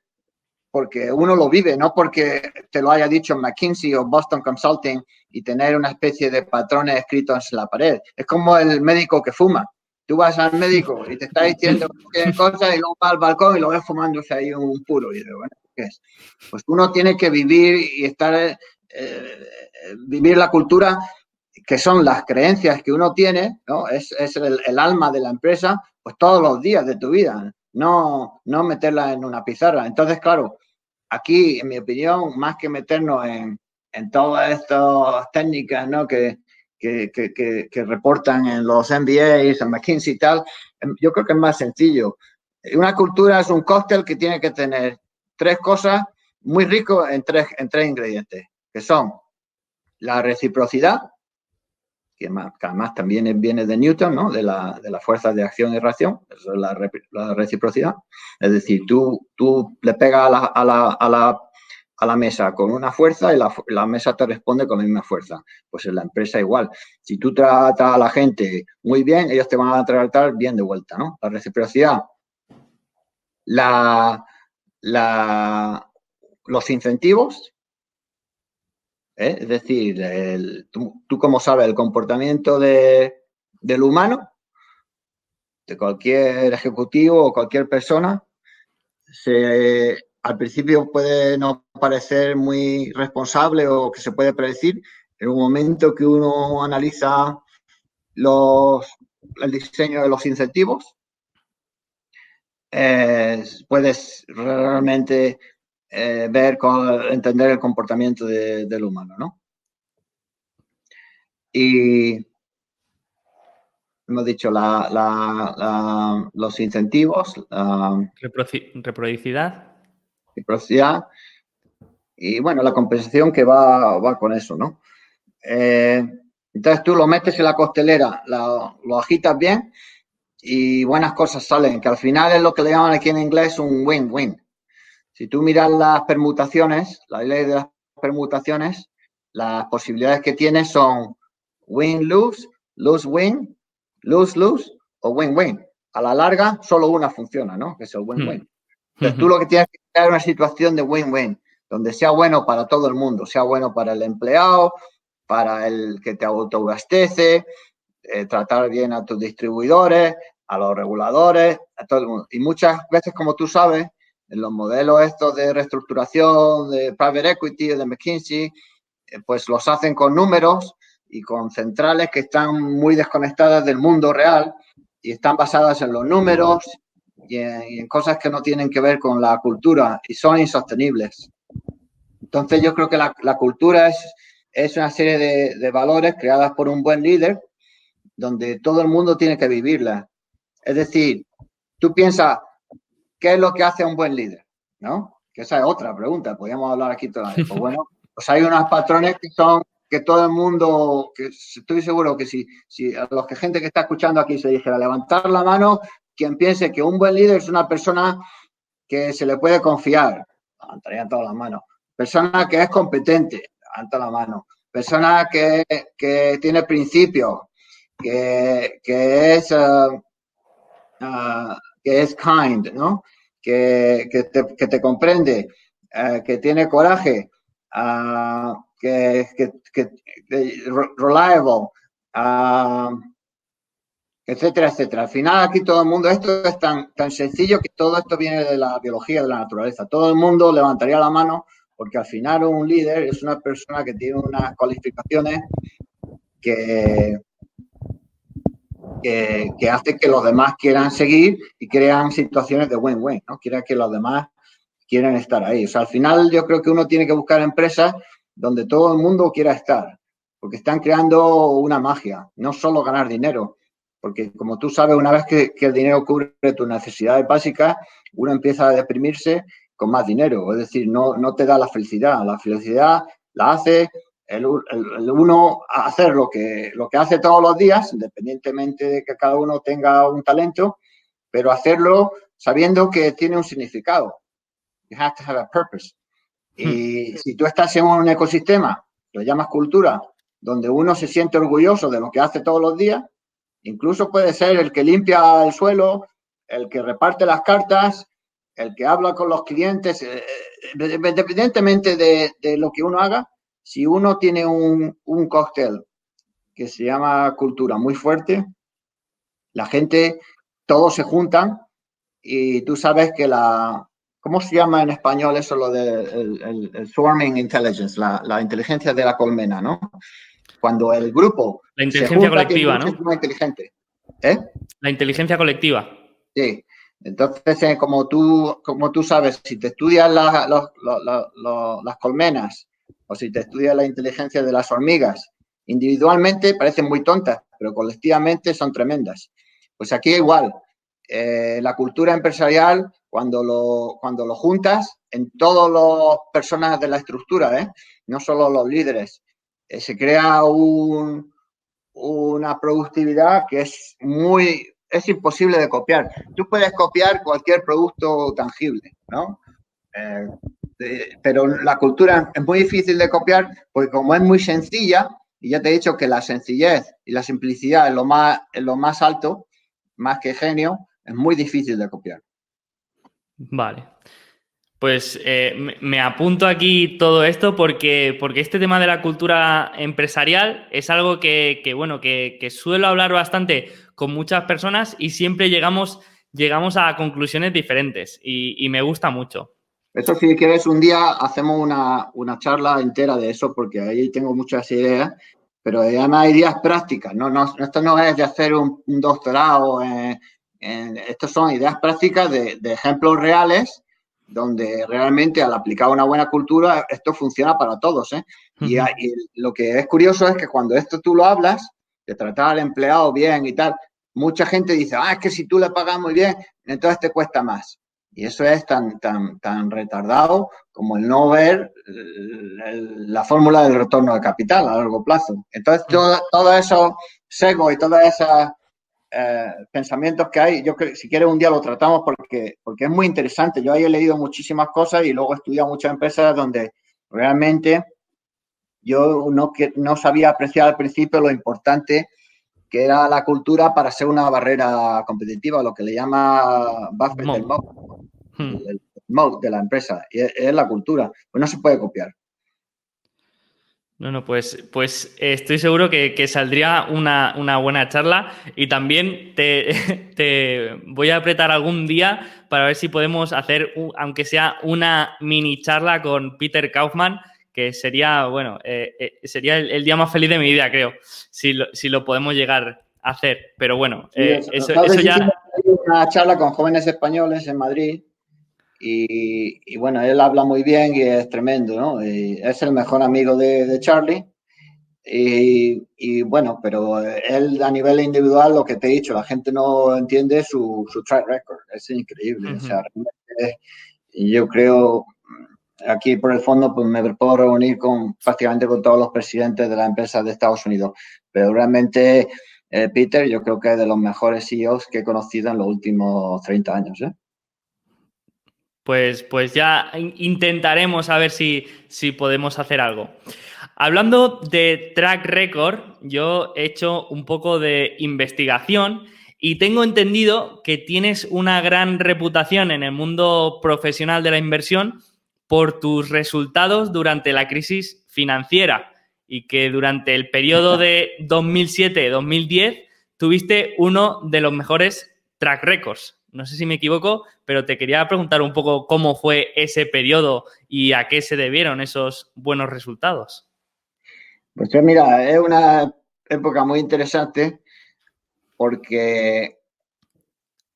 porque uno lo vive, no porque te lo haya dicho McKinsey o Boston Consulting y tener una especie de patrones escritos en la pared. Es como el médico que fuma. Tú vas al médico y te está diciendo cosas y luego va al balcón y lo ves fumándose ahí un puro. Y bueno, ¿qué es? Pues uno tiene que vivir y estar, eh, eh, vivir la cultura que son las creencias que uno tiene, ¿no? Es, el, alma de la empresa, pues todos los días de tu vida, no, no meterla en una pizarra. Entonces, claro, aquí, en mi opinión, más que meternos en, en todas estas técnicas, ¿no? Que, que, que, reportan en los MBAs, en McKinsey y tal, em, yo creo que es más sencillo. Una cultura es un cóctel que tiene que tener tres cosas muy ricos en tres, en tres ingredientes, que son la reciprocidad, que, además también viene de Newton, ¿no? de, la, de las fuerzas de acción y reacción, eso es la, la reciprocidad. Es decir, tú, tú le pegas a la, a la, a la a la mesa con una fuerza y la, mesa te responde con la misma fuerza. Pues en la empresa igual. Si tú tratas a la gente muy bien, ellos te van a tratar bien de vuelta, ¿no? La reciprocidad. La, la, los incentivos, ¿eh? es decir, tú, como sabes el comportamiento de, del humano, de cualquier ejecutivo o cualquier persona, al principio puede no parecer muy responsable o que se puede predecir, en un momento que uno analiza los, el diseño de los incentivos, eh, puedes realmente eh, ver, entender el comportamiento del humano, ¿no? Y hemos dicho los incentivos. Reproducibilidad reciprocidad y bueno, la compensación que va, va con eso, ¿no? Eh, entonces tú lo metes en la costelera, lo agitas bien y buenas cosas salen, que al final es lo que le llaman aquí en inglés un win-win. Si tú miras las permutaciones, la ley de las permutaciones, las posibilidades que tienes son win-lose, lose-win, lose-lose o win-win. A la larga, solo una funciona, ¿no? Que es el win-win. Hmm. Entonces, tú lo que tienes que crear una situación de win-win, donde sea bueno para todo el mundo, sea bueno para el empleado, para el que te autoabastece, eh, tratar bien a tus distribuidores, a los reguladores, a todo el mundo. Y muchas veces, como tú sabes, en los modelos estos de reestructuración de private equity, de McKinsey, eh, pues los hacen con números y con centrales que están muy desconectadas del mundo real y están basadas en los números y en, cosas que no tienen que ver con la cultura y son insostenibles. Entonces yo creo que la, cultura es, es una serie de, valores creadas por un buen líder donde todo el mundo tiene que vivirla. Es decir, tú piensas, ¿qué es lo que hace un buen líder? ¿No? Que esa es otra pregunta, podríamos hablar aquí todavía. Pues bueno, pues hay unos patrones que son que todo el mundo, que estoy seguro que si, si a los que gente que está escuchando aquí se dijera levantar la mano, quien piense que un buen líder es una persona que se le puede confiar, levantaría todas las manos. Persona que es competente, levanta la mano. Persona que, tiene principios, que, es, uh, uh, que es kind, ¿no? Que, te, comprende, uh, que tiene coraje, que, que, reliable, etcétera, etcétera. Al final aquí todo el mundo, esto es tan, tan sencillo que todo esto viene de la biología, de la naturaleza. Todo el mundo levantaría la mano porque al final un líder es una persona que tiene unas cualificaciones que, que, hace que los demás quieran seguir y crean situaciones de win-win, ¿no? Quiera que los demás quieran estar ahí. O sea, al final yo creo que uno tiene que buscar empresas donde todo el mundo quiera estar, porque están creando una magia, no solo ganar dinero, porque como tú sabes, una vez que, el dinero cubre tus necesidades básicas, uno empieza a deprimirse con más dinero. Es decir, no, no te da la felicidad. La felicidad la hace el, uno hacer lo que, lo que hace todos los días, independientemente de que cada uno tenga un talento, pero hacerlo sabiendo que tiene un significado. You have to have a purpose. Y hmm. si tú estás en un ecosistema, lo llamas cultura, donde uno se siente orgulloso de lo que hace todos los días, Incluso puede ser el que limpia el suelo el que reparte las cartas, el que habla con los clientes, eh, eh, independientemente de, lo que uno haga, si uno tiene un, un cóctel que se llama cultura muy fuerte, la gente, todos se juntan y tú sabes que la, ¿cómo se llama en español eso lo de el, swarming intelligence, la, inteligencia de la colmena, ¿no? Cuando el grupo... La inteligencia colectiva, ¿no? Inteligente. ¿Eh? La inteligencia colectiva. Sí. Entonces, eh, como, tú, como tú sabes, si te estudias las colmenas o si te estudias la inteligencia de las hormigas, individualmente parecen muy tontas, pero colectivamente son tremendas. Pues aquí igual, eh, la cultura empresarial, cuando lo, cuando lo juntas en todas las personas de la estructura, ¿eh? no solo los líderes, se crea un, una productividad que es muy, es imposible de copiar. Tú puedes copiar cualquier producto tangible, ¿no? Pero la cultura es muy difícil de copiar porque como es muy sencilla, y ya te he dicho que la sencillez y la simplicidad es lo más, lo más alto, más que genio, es muy difícil de copiar. Vale. Pues eh, me apunto aquí todo esto porque, porque este tema de la cultura empresarial es algo que, bueno, que, suelo hablar bastante con muchas personas y siempre llegamos, llegamos a conclusiones diferentes y, me gusta mucho. Eso si quieres un día hacemos una, charla entera de eso porque ahí tengo muchas ideas, pero además hay ideas prácticas, no, no, esto no es de hacer un, doctorado, estos son ideas prácticas de, de ejemplos reales donde realmente al aplicar una buena cultura esto funciona para todos. ¿eh? y, lo que es curioso es que cuando esto tú lo hablas, de tratar al empleado bien y tal, mucha gente dice, ah, es que si tú le pagas muy bien, entonces te cuesta más. Y eso es tan, tan, tan retardado como el no ver la fórmula del retorno de capital a largo plazo. Entonces, todo, todo eso sesgo y todas esas eh, pensamientos que hay. Yo creo si quieres un día lo tratamos porque, porque es muy interesante. Yo ahí he leído muchísimas cosas y luego he estudiado muchas empresas donde realmente yo no, no sabía apreciar al principio lo importante que era la cultura para ser una barrera competitiva, lo que le llama Buffett el hmm. el mode de la empresa, y es, la cultura, pues no se puede copiar. No, no, pues, pues estoy seguro que, saldría una, buena charla y también te, voy a apretar algún día para ver si podemos hacer, aunque sea una mini charla con Peter Kaufman, que sería, bueno, eh, eh, sería el, día más feliz de mi vida, creo, si lo, si lo podemos llegar a hacer. Pero bueno, eh, eso, eso ya... Una charla con jóvenes españoles en Madrid y, bueno, él habla muy bien y es tremendo, ¿no? es el mejor amigo de, Charlie. Y, bueno, pero él a nivel individual, lo que te he dicho, la gente no entiende su, su track record. Es increíble. O sea, yo creo, aquí por el fondo, pues me puedo reunir con prácticamente con todos los presidentes de las empresas de Estados Unidos. Pero realmente, eh, Peter, yo creo que es de los mejores CEOs que he conocido en los últimos 30 años. ¿eh? Pues, pues ya intentaremos a ver si, si podemos hacer algo. Hablando de track record, yo he hecho un poco de investigación y tengo entendido que tienes una gran reputación en el mundo profesional de la inversión por tus resultados durante la crisis financiera y que durante el periodo de 2007-2010 tuviste uno de los mejores track records no sé si me equivoco, pero te quería preguntar un poco cómo fue ese periodo y a qué se debieron esos buenos resultados. Pues mira, es una época muy interesante porque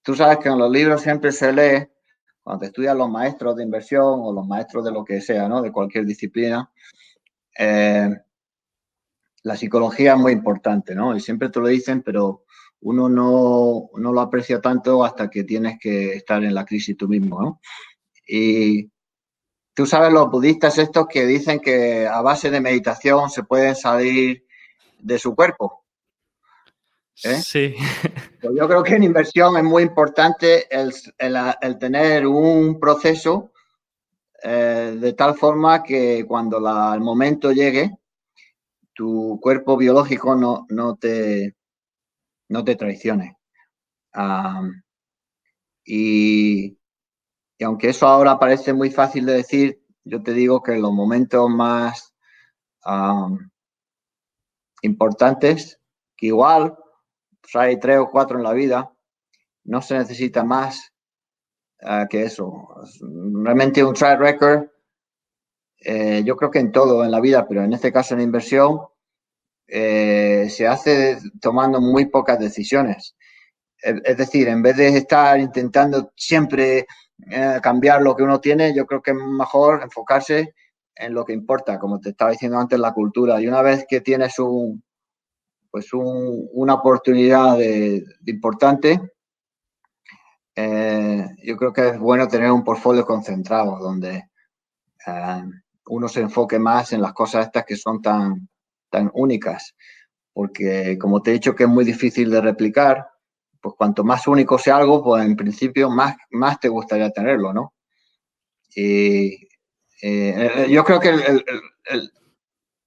tú sabes que en los libros siempre se lee, cuando te estudian los maestros de inversión o los maestros de lo que sea, ¿no? De cualquier disciplina, eh, la psicología es muy importante, ¿no? Y siempre te lo dicen, pero uno no, lo aprecia tanto hasta que tienes que estar en la crisis tú mismo, ¿no? Y tú sabes los budistas estos que dicen que a base de meditación se pueden salir de su cuerpo. ¿eh? Sí. Pues yo creo que en inversión es muy importante el, tener un proceso eh, de tal forma que cuando el momento llegue, tu cuerpo biológico no, no, te, no te traiciones. Y, aunque eso ahora parece muy fácil de decir, yo te digo que en los momentos más importantes, que igual pues hay tres o cuatro en la vida, no se necesita más uh, que eso. Realmente un track record, eh, yo creo que en todo en la vida, pero en este caso en inversión, eh, se hace tomando muy pocas decisiones. Es decir, en vez de estar intentando siempre eh, cambiar lo que uno tiene, yo creo que es mejor enfocarse en lo que importa, como te estaba diciendo antes, la cultura. Y una vez que tienes un, pues una oportunidad importante, eh, yo creo que es bueno tener un portfolio concentrado donde uno se enfoque más en las cosas estas que son tan, tan únicas. Porque como te he dicho que es muy difícil de replicar, pues cuanto más único sea algo, pues en principio más, más te gustaría tenerlo, ¿no? Y eh, yo creo que el,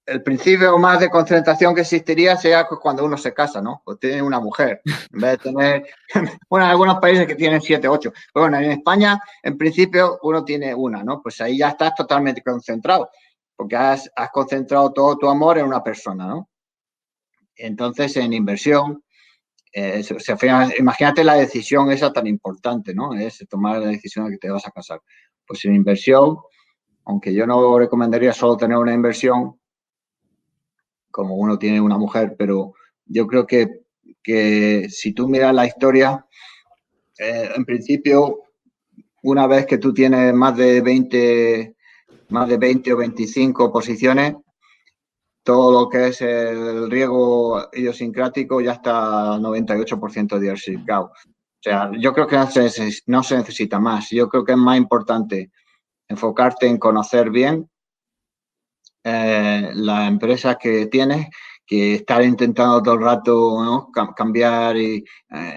el principio más de concentración que existiría sería cuando uno se casa, ¿no? O tiene una mujer, en vez de tener, bueno, algunos países que tienen siete, ocho. Pero bueno, en España, en principio, uno tiene una, ¿no? Pues ahí ya estás totalmente concentrado, porque has, concentrado todo tu amor en una persona, ¿no? Entonces, en inversión, eh, imagínate la decisión esa tan importante, ¿no? Es tomar la decisión de que te vas a casar. Pues en inversión, aunque yo no recomendaría solo tener una inversión, como uno tiene una mujer, pero yo creo que, que si tú miras la historia, eh, en principio, una vez que tú tienes más de 20, más de 20 o 25 posiciones, todo lo que es el riego idiosincrático ya está al 98% diversificado. O sea, yo creo que no se, necesita más. Yo creo que es más importante enfocarte en conocer bien eh, la empresa que tienes que estar intentando todo el rato cambiar eh,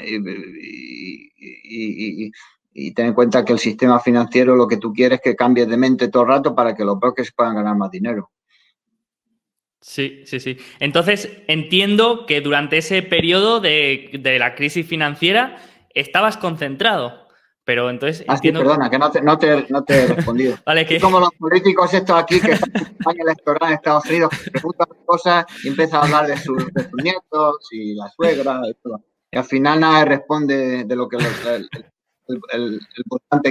y, y, tener en cuenta que el sistema financiero lo que tú quieres es que cambies de mente todo el rato para que los brokers puedan ganar más dinero. Sí, sí, sí. Entonces, entiendo que durante ese periodo de, de la crisis financiera estabas concentrado. Pero entonces. Ah, perdona, que no te, no te, no te he respondido. vale, que... Como los políticos estos aquí que están en electoral en Estados Unidos, preguntan cosas y empiezan a hablar de, sus, nietos y la suegra y todo. Y al final nadie responde de lo que el, el,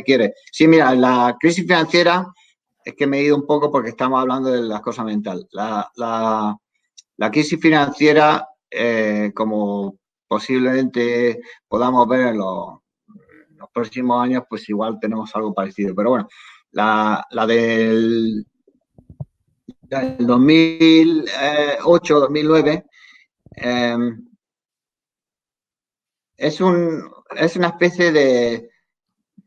quiere. Sí, mira, la crisis financiera es que me he ido un poco porque estamos hablando de las cosas mentales. La, la, la crisis financiera, eh, como posiblemente podamos ver en los próximos años pues igual tenemos algo parecido. Pero bueno, la, del, 2008-2009 em, es, un, es una especie de,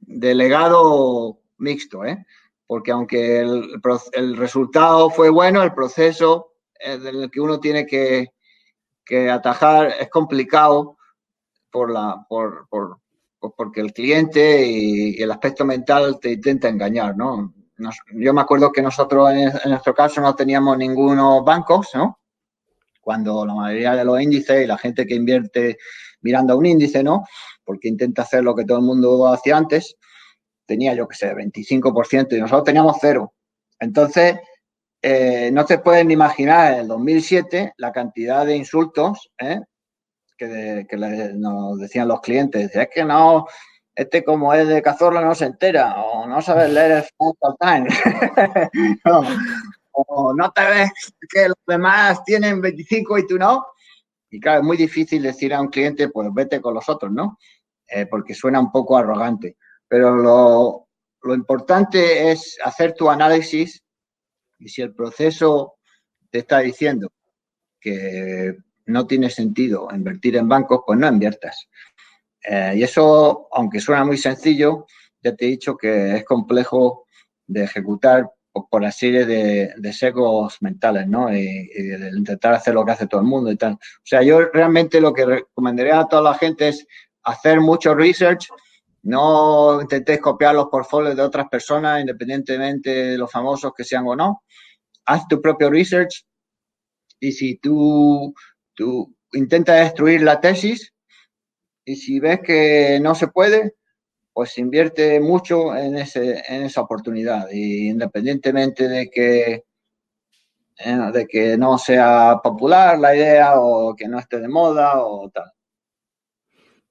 de legado mixto, ¿eh? porque aunque el, el, resultado fue bueno, el proceso en el que uno tiene que, que atajar es complicado por, la, por, por, porque el cliente y, el aspecto mental te intenta engañar, ¿no? yo me acuerdo que nosotros en, nuestro caso no teníamos ningunos bancos, ¿no? Cuando la mayoría de los índices y la gente que invierte mirando a un índice, ¿no? Porque intenta hacer lo que todo el mundo hacía antes, tenía, yo qué sé, 25% y nosotros teníamos cero. Entonces, eh, no te pueden imaginar en el 2007 la cantidad de insultos ¿eh? que, nos decían los clientes, es que no, este como es de Cazorla no se entera, o no sabes leer el Financial Times, o no te ves que los demás tienen 25 y tú no. Y claro, es muy difícil decir a un cliente, pues vete con los otros, ¿no? Eh, porque suena un poco arrogante. Pero lo, lo importante es hacer tu análisis y si el proceso te está diciendo que no tiene sentido invertir en bancos, pues no inviertas. Eh, y eso, aunque suena muy sencillo, ya te he dicho que es complejo de ejecutar por, la serie de, de secos mentales, ¿no? Y, de intentar hacer lo que hace todo el mundo y tal. O sea, yo realmente lo que recomendaría a toda la gente es hacer mucho research, no intentéis copiar los portfolios de otras personas, independientemente de los famosos que sean o no. Haz tu propio research y si tú Tú intenta destruir la tesis y si ves que no se puede, pues invierte mucho en, ese, en esa oportunidad, y independientemente de que, eh, de que no sea popular la idea o que no esté de moda o tal.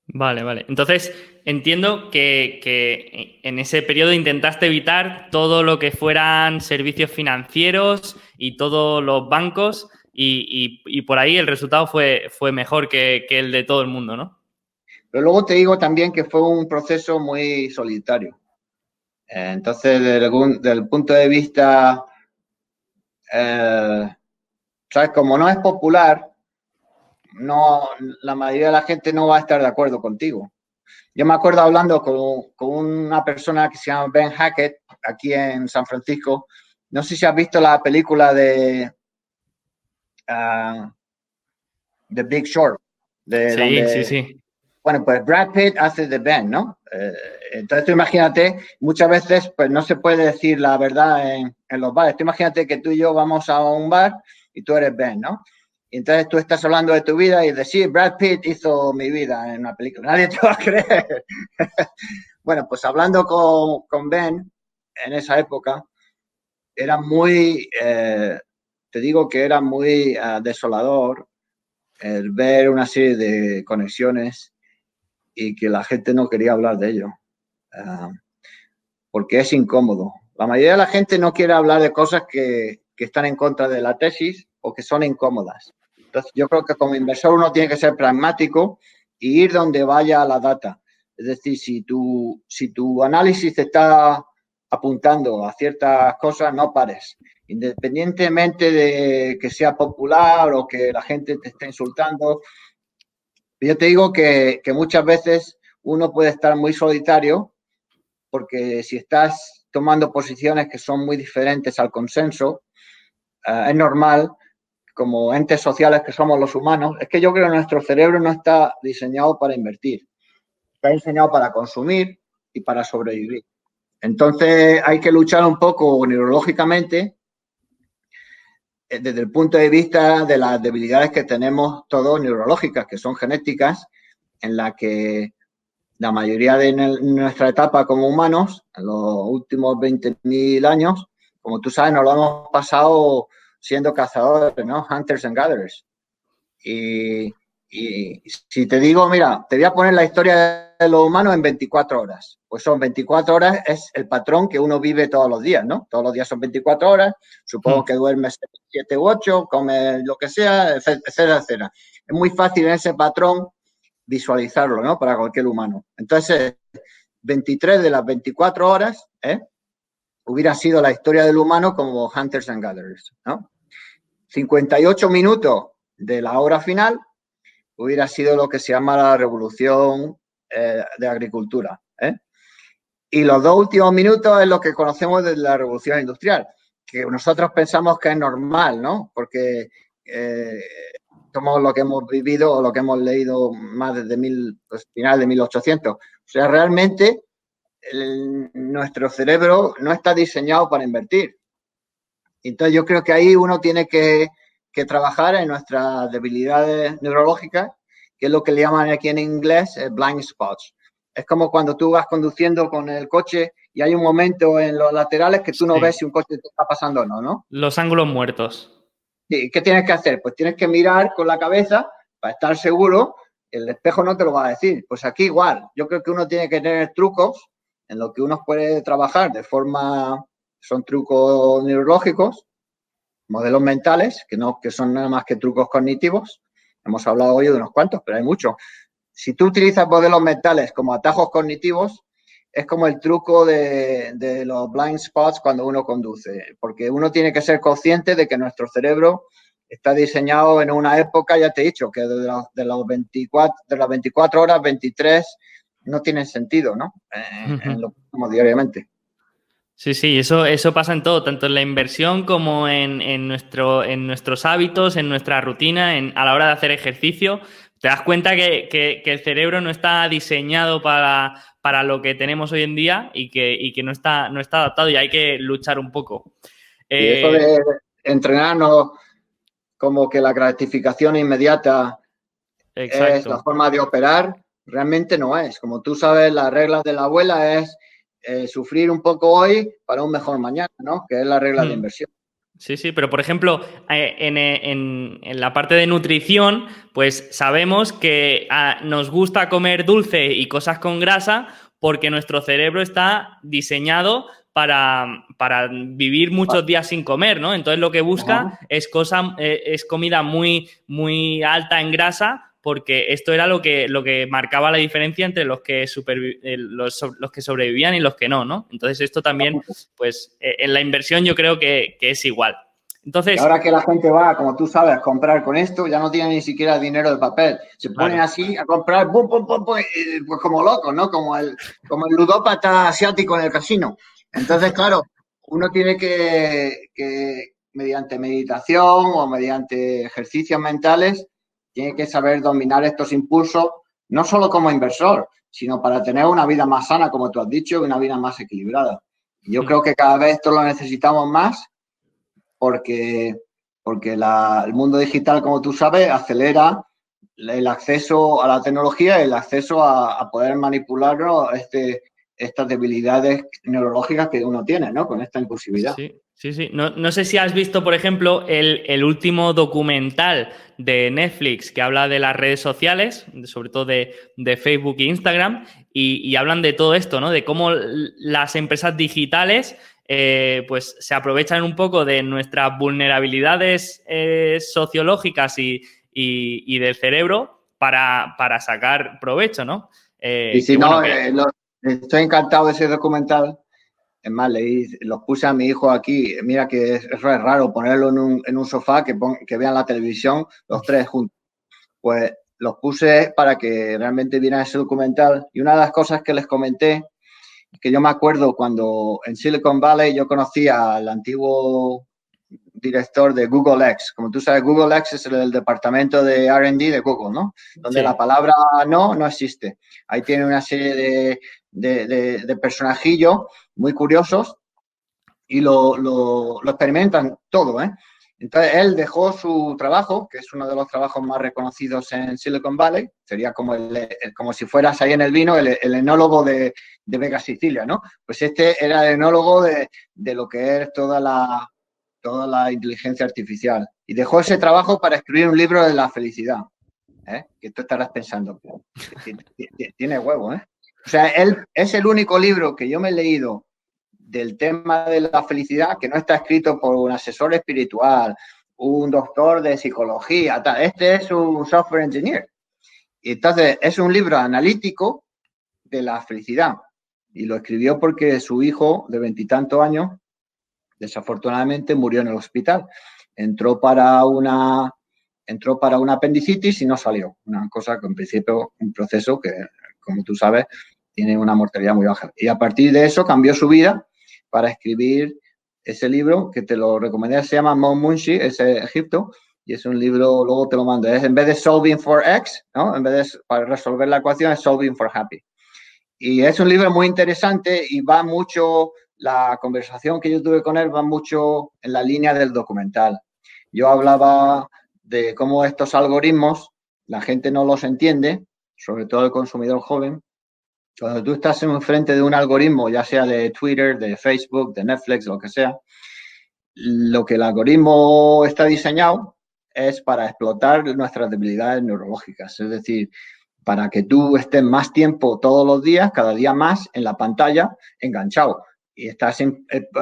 Vale, vale. Entonces, entiendo que, en ese periodo intentaste evitar todo lo que fueran servicios financieros y todos los bancos y, por ahí el resultado fue, fue mejor que, el de todo el mundo, ¿no? Pero luego te digo también que fue un proceso muy solitario. Eh, entonces, desde el, punto de vista, eh, ¿sabes? Como no es popular, no, la mayoría de la gente no va a estar de acuerdo contigo. Yo me acuerdo hablando con, una persona que se llama Ben Hackett, aquí en San Francisco. No sé si has visto la película de uh, The Big Short. sí, sí, sí. Bueno, pues Brad Pitt hace de Ben, ¿no? Eh, entonces tú imagínate, muchas veces pues no se puede decir la verdad en, en los bares. Tú imagínate que tú y yo vamos a un bar y tú eres Ben, ¿no? Entonces tú estás hablando de tu vida y sí, Brad Pitt hizo mi vida en una película. Nadie te va a creer. bueno, pues hablando con, con, Ben en esa época, era muy, eh, te digo que era muy uh, desolador el ver una serie de conexiones y que la gente no quería hablar de ello. Uh, porque es incómodo. La mayoría de la gente no quiere hablar de cosas que, que están en contra de la tesis o que son incómodas. Entonces, yo creo que como inversor uno tiene que ser pragmático y ir donde vaya la data. Es decir, si tu, si tu análisis te está apuntando a ciertas cosas, no pares. Independientemente de que sea popular o que la gente te esté insultando. Yo te digo que, que muchas veces uno puede estar muy solitario porque si estás tomando posiciones que son muy diferentes al consenso, uh, es normal como entes sociales que somos los humanos, es que yo creo que nuestro cerebro no está diseñado para invertir, está diseñado para consumir y para sobrevivir. Entonces hay que luchar un poco neurológicamente eh, desde el punto de vista de las debilidades que tenemos todos neurológicas, que son genéticas, en la que la mayoría de nuestra etapa como humanos, en los últimos 20.000 años, como tú sabes, nos lo hemos pasado siendo cazadores, ¿no? Hunters and gatherers. Y, si te digo, mira, te voy a poner la historia de los humanos en 24 horas. Pues son 24 horas, es el patrón que uno vive todos los días, ¿no? Todos los días son 24 horas, supongo mm. que duermes 7 u 8, comes lo que sea, etcétera, etcétera. Es muy fácil en ese patrón visualizarlo, ¿no? Para cualquier humano. Entonces, 23 de las 24 horas, ¿eh? Hubiera sido la historia del humano como Hunters and Gatherers, ¿no? 58 minutos de la hora final hubiera sido lo que se llama la revolución eh, de agricultura. ¿eh? Y los dos últimos minutos es lo que conocemos de la revolución industrial, que nosotros pensamos que es normal, ¿no? Porque eh, somos lo que hemos vivido o lo que hemos leído más desde mil, pues, final de 1800. O sea, realmente nuestro cerebro no está diseñado para invertir. Entonces yo creo que ahí uno tiene que, trabajar en nuestras debilidades neurológicas, que es lo que le llaman aquí en inglés eh, blind spots. Es como cuando tú vas conduciendo con el coche y hay un momento en los laterales que tú no ves si un coche te está pasando o no, ¿no? Los ángulos muertos. ¿Y qué tienes que hacer? Pues tienes que mirar con la cabeza para estar seguro. El espejo no te lo va a decir. Pues aquí igual. Yo creo que uno tiene que tener trucos en lo que uno puede trabajar de forma, son trucos neurológicos, modelos mentales, que no que son nada más que trucos cognitivos. Hemos hablado hoy de unos cuantos, pero hay muchos. Si tú utilizas modelos mentales como atajos cognitivos, es como el truco de, los blind spots cuando uno conduce, porque uno tiene que ser consciente de que nuestro cerebro está diseñado en una época, ya te he dicho, que de, los, de, los 24, de las 24 horas, 23 no tiene sentido, ¿no? En, lo como diariamente. Sí, sí, eso, eso pasa en todo, tanto en la inversión como en, nuestro, en nuestros hábitos, en nuestra rutina, en, a la hora de hacer ejercicio. Te das cuenta que, el cerebro no está diseñado para, para, lo que tenemos hoy en día y que, que no, está, no está adaptado y hay que luchar un poco. Y eso de eh, entrenarnos como que la gratificación inmediata es la forma de operar, realmente no es. Como tú sabes, las reglas de la abuela es eh, sufrir un poco hoy para un mejor mañana, ¿no? Que es la regla de hmm. inversión. Sí, sí, pero por ejemplo, eh, en, la parte de nutrición, pues sabemos que ah, nos gusta comer dulce y cosas con grasa porque nuestro cerebro está diseñado para, para, vivir muchos días sin comer, ¿no? Entonces lo que busca es, cosa, eh, es comida muy, muy alta en grasa porque esto era lo que, lo que marcaba la diferencia entre los que, eh, los, que sobrevivían y los que no, ¿no? Entonces esto también, pues eh, en la inversión yo creo que, es igual. Entonces, ahora que la gente va, como tú sabes, a comprar con esto, ya no tiene ni siquiera dinero de papel. Se ponen así a comprar, pum, pum, pum, pues como locos, ¿no? Como el, como el ludópata asiático en el casino. Entonces, claro, uno tiene que, que mediante meditación o mediante ejercicios mentales, tiene que saber dominar estos impulsos, no solo como inversor, sino para tener una vida más sana, como tú has dicho, y una vida más equilibrada. yo creo que cada vez esto lo necesitamos más porque, porque el mundo digital, como tú sabes, acelera el acceso a la tecnología y el acceso a, poder manipular este, estas debilidades neurológicas que uno tiene, ¿no? Con esta impulsividad. Sí. Sí, sí. No, sé si has visto, por ejemplo, el, último documental de Netflix que habla de las redes sociales, sobre todo de, Facebook e Instagram, y, hablan de todo esto, ¿no? De cómo las empresas digitales eh, pues se aprovechan un poco de nuestras vulnerabilidades eh, sociológicas y, del cerebro para, sacar provecho, ¿no? Eh, y si no, estoy encantado de ese documental es más, le los puse a mi hijo aquí. Mira que es, raro ponerlo en un, en un sofá, que, que vean la televisión los tres juntos. Pues los puse para que realmente vieran ese documental. Y una de las cosas que les comenté, que yo me acuerdo cuando en Silicon Valley yo conocía al antiguo director de Google X. Como tú sabes, Google X es el, departamento de RD de Google, ¿no? Donde la palabra no no existe. Ahí tiene una serie de, de, de, personajillos muy curiosos y lo, lo, experimentan todo. ¿eh? Entonces él dejó su trabajo, que es uno de los trabajos más reconocidos en Silicon Valley, sería como, el, como si fueras ahí en el vino, el, enólogo de, de, Vega Sicilia, ¿no? Pues este era el enólogo de, de, lo que es toda la, toda la inteligencia artificial. Y dejó ese trabajo para escribir un libro de la felicidad. ¿eh? Que tú estarás pensando, tiene huevo, ¿eh? O sea, él es el único libro que yo me he leído del tema de la felicidad que no está escrito por un asesor espiritual, un doctor de psicología, este es un software engineer. Y entonces es un libro analítico de la felicidad. Y lo escribió porque su hijo de veintitantos años, desafortunadamente, murió en el hospital. Entró para una entró para una apendicitis y no salió. Una cosa que en principio, un proceso que, como tú sabes, tiene una mortalidad muy baja. Y a partir de eso cambió su vida para escribir ese libro que te lo recomendé, se llama Mount Munshi, es Egipto, y es un libro, luego te lo mando, es en vez de Solving for X, ¿no? En vez de para resolver la ecuación es Solving for Happy. Y es un libro muy interesante y va mucho, la conversación que yo tuve con él va mucho en la línea del documental. Yo hablaba de cómo estos algoritmos, la gente no los entiende, sobre todo el consumidor joven, cuando tú estás en frente de un algoritmo, ya sea de Twitter, de Facebook, de Netflix, lo que sea, lo que el algoritmo está diseñado es para explotar nuestras debilidades neurológicas. Es decir, para que tú estés más tiempo todos los días, cada día más, en la pantalla, enganchado. Y estás eh,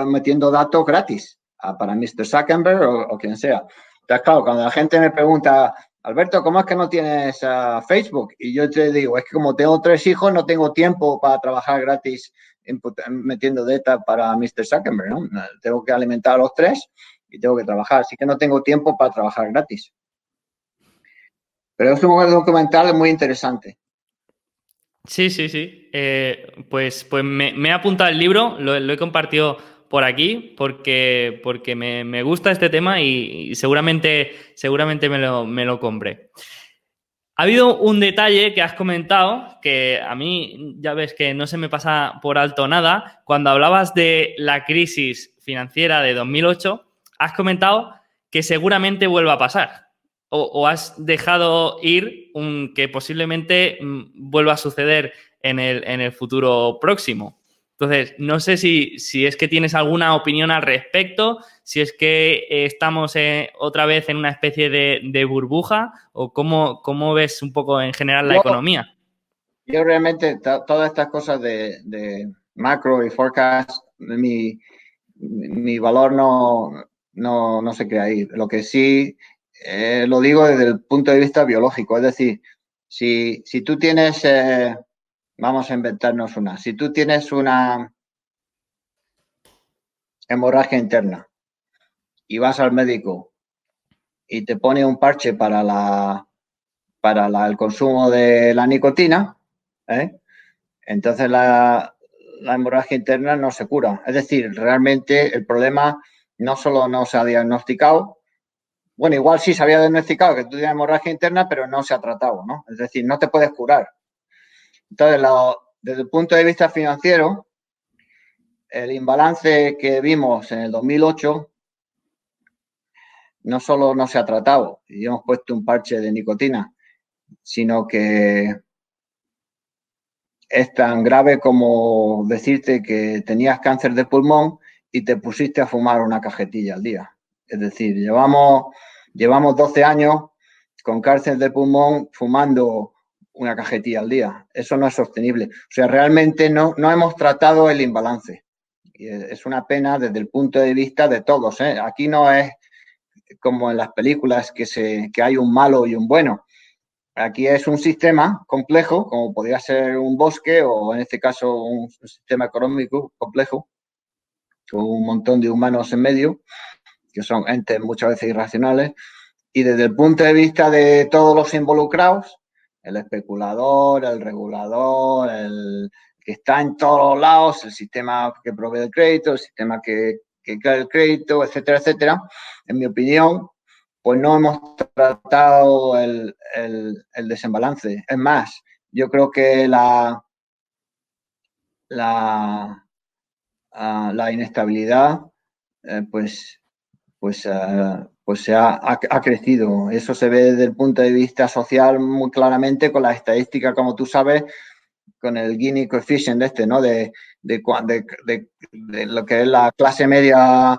metiendo datos gratis para Mr. Zuckerberg o, o, quien sea. Entonces, claro, cuando la gente me pregunta, Alberto, ¿cómo es que no tienes uh, Facebook? Y yo te digo, es que como tengo tres hijos, no tengo tiempo para trabajar gratis metiendo data para Mr. Zuckerberg, ¿no? Tengo que alimentar a los tres y tengo que trabajar, así que no tengo tiempo para trabajar gratis. Pero es un documental muy interesante. Sí, sí, sí. Eh, pues pues me, he apuntado el libro, lo he compartido por aquí porque, porque me, gusta este tema y, seguramente, seguramente me lo, me lo compré. Ha habido un detalle que has comentado que a mí ya ves que no se me pasa por alto nada. Cuando hablabas de la crisis financiera de 2008, has comentado que seguramente vuelva a pasar. o, has dejado ir que posiblemente mm, vuelva a suceder en el, en el futuro próximo. Entonces, no sé si, si, es que tienes alguna opinión al respecto, si es que eh, estamos eh, otra vez en una especie de, burbuja o cómo, cómo, ves un poco en general la economía. Yo realmente todas estas cosas de, macro y forecast, mi, mi valor no, no, no, se crea ahí. Lo que sí eh, lo digo desde el punto de vista biológico, es decir, si, si tú tienes Vamos a inventarnos una. Si tú tienes una hemorragia interna y vas al médico y te pone un parche para la para el consumo de la nicotina, ¿eh? entonces la, la, hemorragia interna no se cura. Es decir, realmente el problema no solo no se ha diagnosticado, bueno, igual sí se había diagnosticado que tú tienes hemorragia interna, pero no se ha tratado, ¿no? Es decir, no te puedes curar. Entonces, desde el punto de vista financiero, el imbalance que vimos en el 2008 no solo no se ha tratado y hemos puesto un parche de nicotina, sino que es tan grave como decirte que tenías cáncer de pulmón y te pusiste a fumar una cajetilla al día. Es decir, llevamos, llevamos 12 años con cáncer de pulmón fumando una cajetilla al día. Eso no es sostenible. O sea, realmente no, no hemos tratado el imbalance. Y es una pena desde el punto de vista de todos. ¿eh? Aquí no es como en las películas que, se, que hay un malo y un bueno. Aquí es un sistema complejo, como podría ser un bosque o en este caso un sistema económico complejo, con un montón de humanos en medio, que son entes muchas veces irracionales. Y desde el punto de vista de todos los involucrados, el especulador, el regulador, el que está en todos lados, el sistema que provee el crédito, el sistema que, que crea el crédito, etcétera, etcétera. En mi opinión, pues no hemos tratado el, desembalance. Es más, yo creo que la, la, ah, la inestabilidad, eh, pues, pues ah, pues se ha, crecido. Eso se ve desde el punto de vista social muy claramente con las estadísticas, como tú sabes, con el Gini coefficient este, ¿no? De, de, lo que es la clase media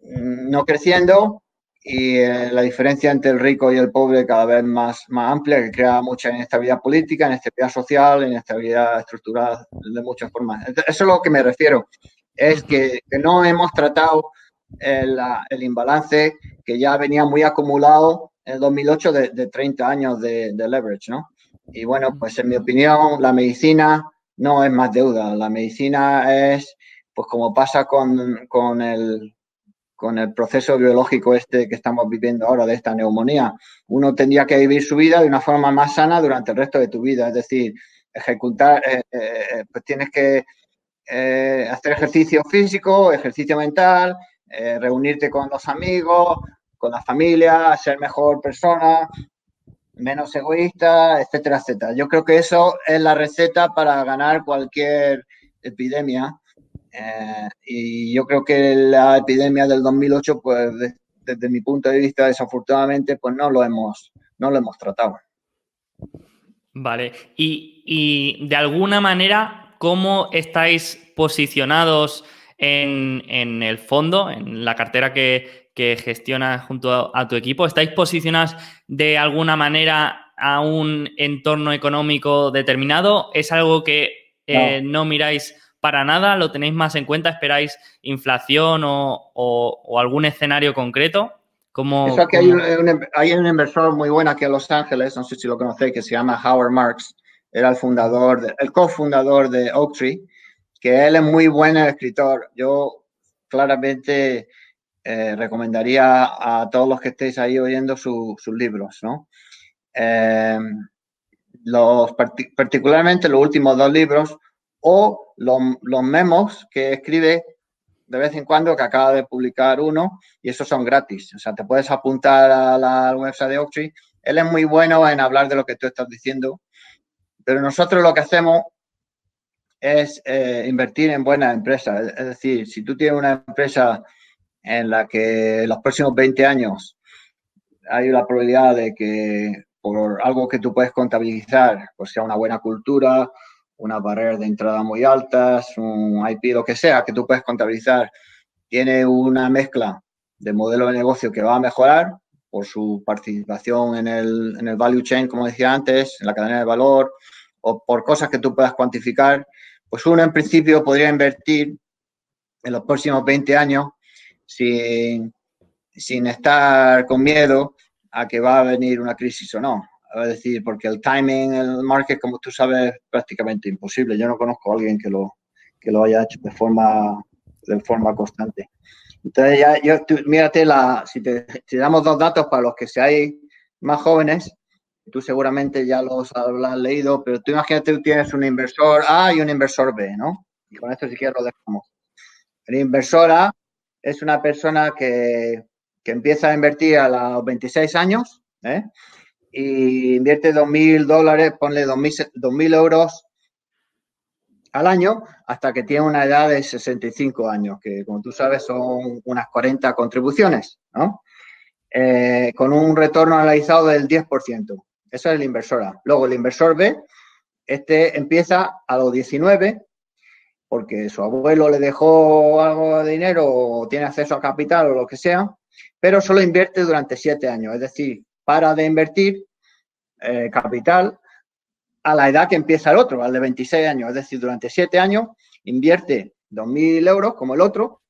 no creciendo y eh, la diferencia entre el rico y el pobre cada vez más, más amplia, que crea mucha inestabilidad política, inestabilidad social, inestabilidad estructural de muchas formas. Eso es a lo que me refiero. Es que, que no hemos tratado el, el, imbalance que ya venía muy acumulado en el 2008 de, 30 años de, leverage, ¿no? Y bueno, pues en mi opinión, la medicina no es más deuda. La medicina es, pues como pasa con, con, el, con el proceso biológico este que estamos viviendo ahora de esta neumonía. Uno tendría que vivir su vida de una forma más sana durante el resto de tu vida. Es decir, ejecutar, eh, eh, pues tienes que eh, hacer ejercicio físico, ejercicio mental, eh, reunirte con los amigos, con la familia, ser mejor persona, menos egoísta, etcétera, etcétera. Yo creo que eso es la receta para ganar cualquier epidemia. Eh, y yo creo que la epidemia del 2008, pues desde mi punto de vista, desafortunadamente, pues no lo hemos, no lo hemos tratado. Vale. Y, y de alguna manera, ¿cómo estáis posicionados? En, el fondo, en la cartera que, que gestionas junto a, tu equipo? ¿Estáis posicionados de alguna manera a un entorno económico determinado? ¿Es algo que eh, no. miráis para nada? ¿Lo tenéis más en cuenta? ¿Esperáis inflación o, algún escenario concreto? Como, hay, un, hay, un, inversor muy bueno aquí en Los Ángeles, no sé si lo conocéis, que se llama Howard Marks. Era el fundador, el cofundador de Oaktree él es muy buen escritor. Yo claramente eh, recomendaría a todos los que estéis ahí oyendo sus libros, ¿no? Los, particularmente los últimos dos libros o los, memos que escribe de vez en cuando, que acaba de publicar uno, y esos son gratis. O sea, te puedes apuntar a la website de Oaktree. Él es muy bueno en hablar de lo que tú estás diciendo, pero nosotros lo que hacemos es eh, invertir en buenas empresas. Es decir, si tú tienes una empresa en la que los próximos 20 años hay la probabilidad de que por algo que tú puedes contabilizar, pues sea una buena cultura, una barrera de entrada muy altas, un IP, lo que sea, que tú puedes contabilizar, tiene una mezcla de modelo de negocio que va a mejorar por su participación en el, en el value chain, como decía antes, en la cadena de valor, o por cosas que tú puedas cuantificar, pues uno en principio podría invertir en los próximos 20 años sin, sin estar con miedo a que va a venir una crisis o no. Es decir, porque el timing, el market, como tú sabes, es prácticamente imposible. Yo no conozco a alguien que lo, que lo haya hecho de forma, de forma constante. Entonces, ya, yo, mírate, la, si te damos dos datos para los que seáis más jóvenes, tú seguramente ya los habrás leído, pero tú imagínate que tienes un inversor A y un inversor B, ¿no? Y con esto si quieres lo dejamos. El inversor A es una persona que, que empieza a invertir a los 26 años, ¿eh? y invierte 2.000 dólares, ponle 2.000 euros al año hasta que tiene una edad de 65 años, que como tú sabes son unas 40 contribuciones, ¿no? Eh, con un retorno analizado del 10%. Eso es el inversor A. Luego el inversor B, este empieza a los 19 porque su abuelo le dejó algo de dinero o tiene acceso a capital o lo que sea, pero solo invierte durante 7 años. Es decir, para de invertir eh, capital a la edad que empieza el otro, al de 26 años. Es decir, durante 7 años invierte 2.000 euros como el otro,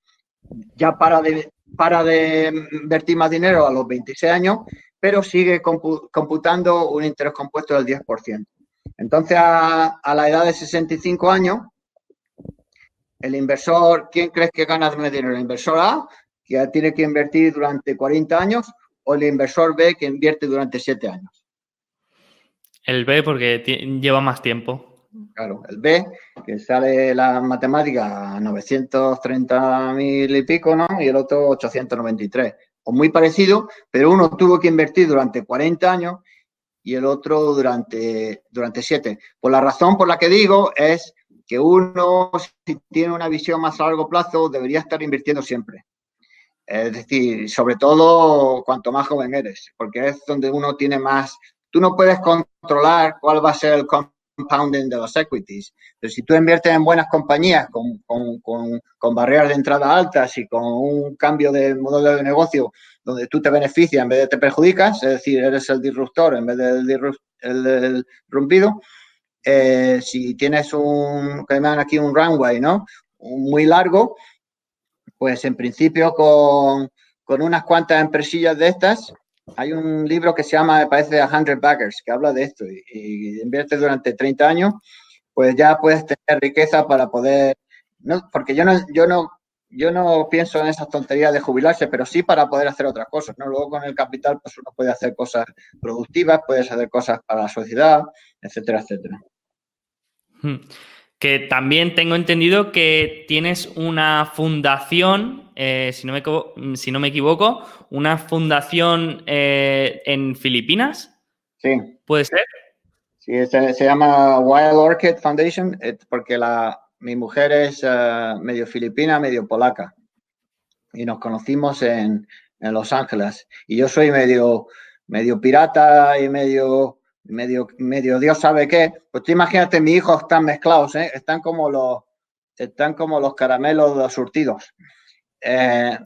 ya para de, para de invertir más dinero a los 26 años, pero sigue computando un interés compuesto del 10%. Entonces, a, a, la edad de 65 años, el inversor, ¿quién crees que gana más dinero? ¿El inversor A, que tiene que invertir durante 40 años, o el inversor B que invierte durante siete años? El B porque lleva más tiempo. Claro, el B, que sale la matemática a 930 mil y pico, ¿no? Y el otro 893. O muy parecido, pero uno tuvo que invertir durante 40 años y el otro durante, durante 7. Por la razón por la que digo es que uno, si tiene una visión más a largo plazo, debería estar invirtiendo siempre. Es decir, sobre todo cuanto más joven eres, porque es donde uno tiene más... Tú no puedes controlar cuál va a ser el compounding de los equities, pero si tú inviertes en buenas compañías con, con, con, con barreras de entrada altas y con un cambio de modelo de negocio donde tú te beneficias en vez de te perjudicas, es decir, eres el disruptor en vez del el, rompido, eh, si tienes un, que llaman aquí un runway, ¿no? muy largo, pues en principio con, unas cuantas empresillas de estas, hay un libro que se llama, me parece, A Hundred Baggers, que habla de esto y, y inviertes durante 30 años, pues ya puedes tener riqueza para poder, no, porque yo no, yo no, yo no pienso en esas tonterías de jubilarse, pero sí para poder hacer otras cosas, ¿no? Luego con el capital, pues uno puede hacer cosas productivas, puedes hacer cosas para la sociedad, etcétera, etcétera. Hmm que también tengo entendido que tienes una fundación, eh, si, no me, si, no me, equivoco, una fundación eh, en Filipinas. Sí. ¿Puede ser? Sí, se, llama Wild Orchid Foundation porque la, mi mujer es eh, medio filipina, medio polaca. Y nos conocimos en, en Los Ángeles. Y yo soy medio, medio pirata y medio medio, medio Dios sabe qué, pues tú imagínate, mis hijos están mezclados, ¿eh? están como los, están como los caramelos surtidos. Eh,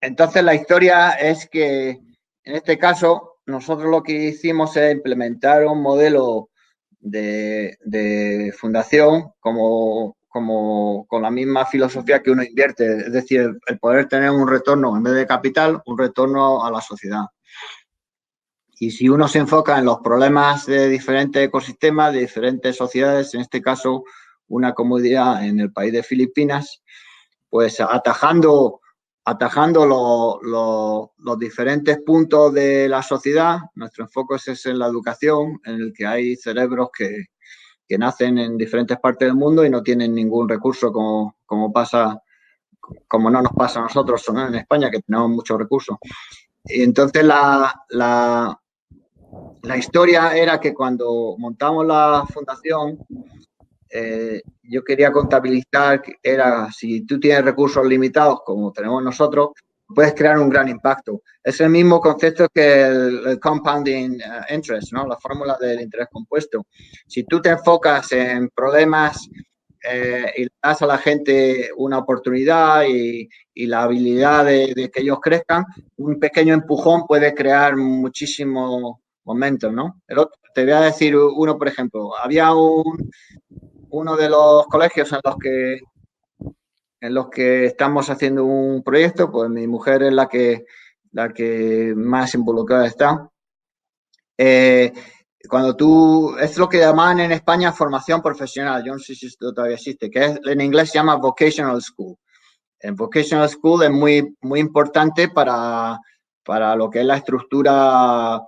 entonces la historia es que en este caso nosotros lo que hicimos es implementar un modelo de, de fundación como, como con la misma filosofía que uno invierte, es decir, el poder tener un retorno en vez de capital, un retorno a la sociedad. Y si uno se enfoca en los problemas de diferentes ecosistemas, de diferentes sociedades, en este caso una comunidad en el país de Filipinas, pues atajando, atajando los diferentes puntos de la sociedad, nuestro enfoque es en la educación, en el que hay cerebros que, nacen en diferentes partes del mundo y no tienen ningún recurso como, no nos pasa a nosotros en España, que tenemos muchos recursos. Y entonces la historia era que cuando montamos la fundación, eh, yo quería contabilizar, era si tú tienes recursos limitados como tenemos nosotros, puedes crear un gran impacto. Es el mismo concepto que el, compounding eh, interest, ¿no? La fórmula del interés compuesto. Si tú te enfocas en problemas eh, y das a la gente una oportunidad y, la habilidad de, que ellos crezcan, un pequeño empujón puede crear muchísimo momento, ¿no? te voy a decir uno, por ejemplo. Había un, uno de los colegios en los que en los que estamos haciendo un proyecto, pues mi mujer es la que, la que más involucrada está. Eh, cuando tú, es lo que llaman en España formación profesional, yo no sé si esto todavía existe, que en inglés se llama vocational school. En vocational school es muy, muy importante para, para lo que es la estructura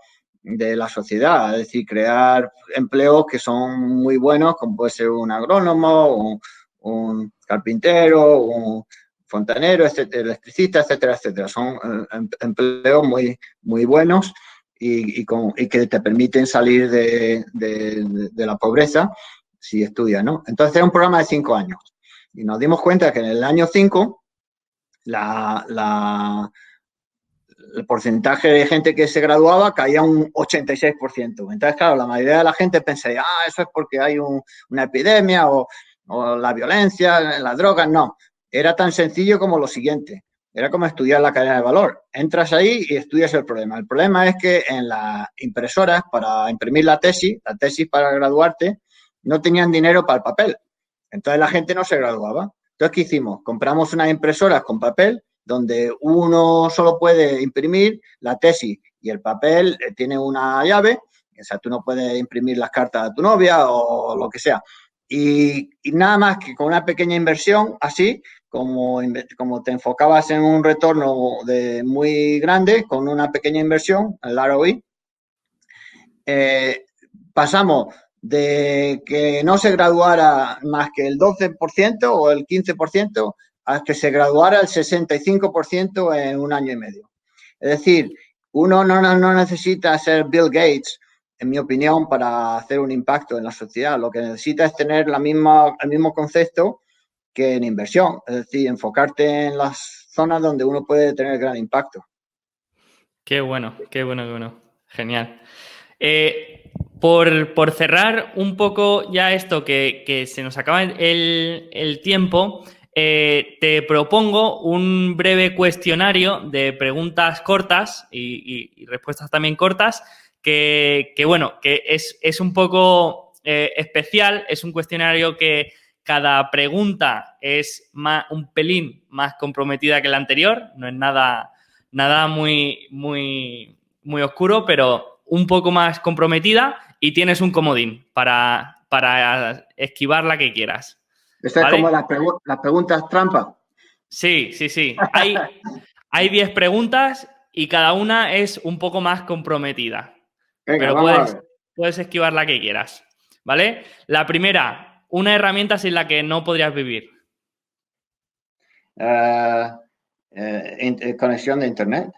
de la sociedad, es decir, crear empleos que son muy buenos, como puede ser un agrónomo, un, carpintero, un fontanero, etcétera, electricista, etcétera, etcétera. Son eh, em, empleos muy, muy buenos y, que te permiten salir de, la pobreza si estudias, ¿no? Entonces era un programa de cinco años y nos dimos cuenta que en el año cinco la, el porcentaje de gente que se graduaba caía un 86%. Entonces, claro, la mayoría de la gente pensé, ah, eso es porque hay una epidemia o o la violencia, las drogas, no. Era tan sencillo como lo siguiente. Era como estudiar la cadena de valor. Entras ahí y estudias el problema. El problema es que en las impresoras para imprimir la tesis, la tesis para graduarte, no tenían dinero para el papel. Entonces la gente no se graduaba. Entonces, ¿qué hicimos? Compramos unas impresoras con papel donde uno solo puede imprimir la tesis y el papel eh, tiene una llave. O sea, tú no puedes imprimir las cartas de tu novia o lo que sea. Y, nada más que con una pequeña inversión, así como, como te enfocabas en un retorno de muy grande, con una pequeña inversión, el ROI, eh, pasamos de que no se graduara más que el 12% o el 15% a que se graduara el 65% en un año y medio. Es decir, uno no, no necesita ser Bill Gates en mi opinión, para hacer un impacto en la sociedad. Lo que necesita es tener la misma, el mismo concepto que en inversión, es decir, enfocarte en las zonas donde uno puede tener gran impacto. Qué bueno, qué bueno, qué bueno. Genial. Eh, por, cerrar un poco ya esto, que, se nos acaba el, tiempo, eh, te propongo un breve cuestionario de preguntas cortas y respuestas también cortas que, bueno, que es, un poco eh, especial, es un cuestionario que cada pregunta es más, un pelín más comprometida que la anterior, no es nada, nada muy, muy, muy oscuro, pero un poco más comprometida y tienes un comodín para, para esquivar la que quieras. Esta es como las, preguntas trampa. Sí, sí, sí. Hay 10 preguntas y cada una es un poco más comprometida pero puedes, puedes esquivar la que quieras. ¿Vale? La primera, una herramienta sin la que no podrías vivir. Eh, eh, eh, conexión de Internet.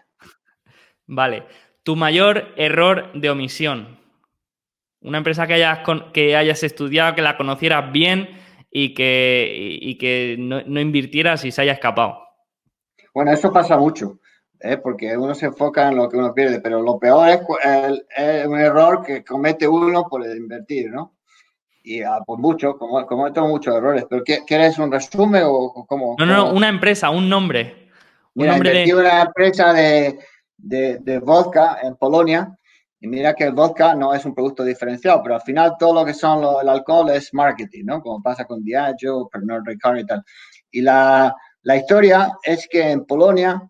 Vale. Tu mayor error de omisión. Una empresa que hayas, que hayas estudiado, que la conocieras bien y que, que no, no invirtieras y se haya escapado. Bueno, eso pasa mucho. ¿eh? porque uno se enfoca en lo que uno pierde, pero lo peor es, un error que comete uno por invertir, ¿no? Y ah, por mucho, como, cometo muchos errores, pero ¿quieres un resumen o cómo? No, no, una empresa, un nombre. Un mira, nombre de... una empresa de, de, vodka en Polonia, y mira que el vodka no es un producto diferenciado, pero al final todo lo que son el alcohol es marketing, ¿no? Como pasa con Diageo, Pernod Ricard y tal. Y la, la historia es que en Polonia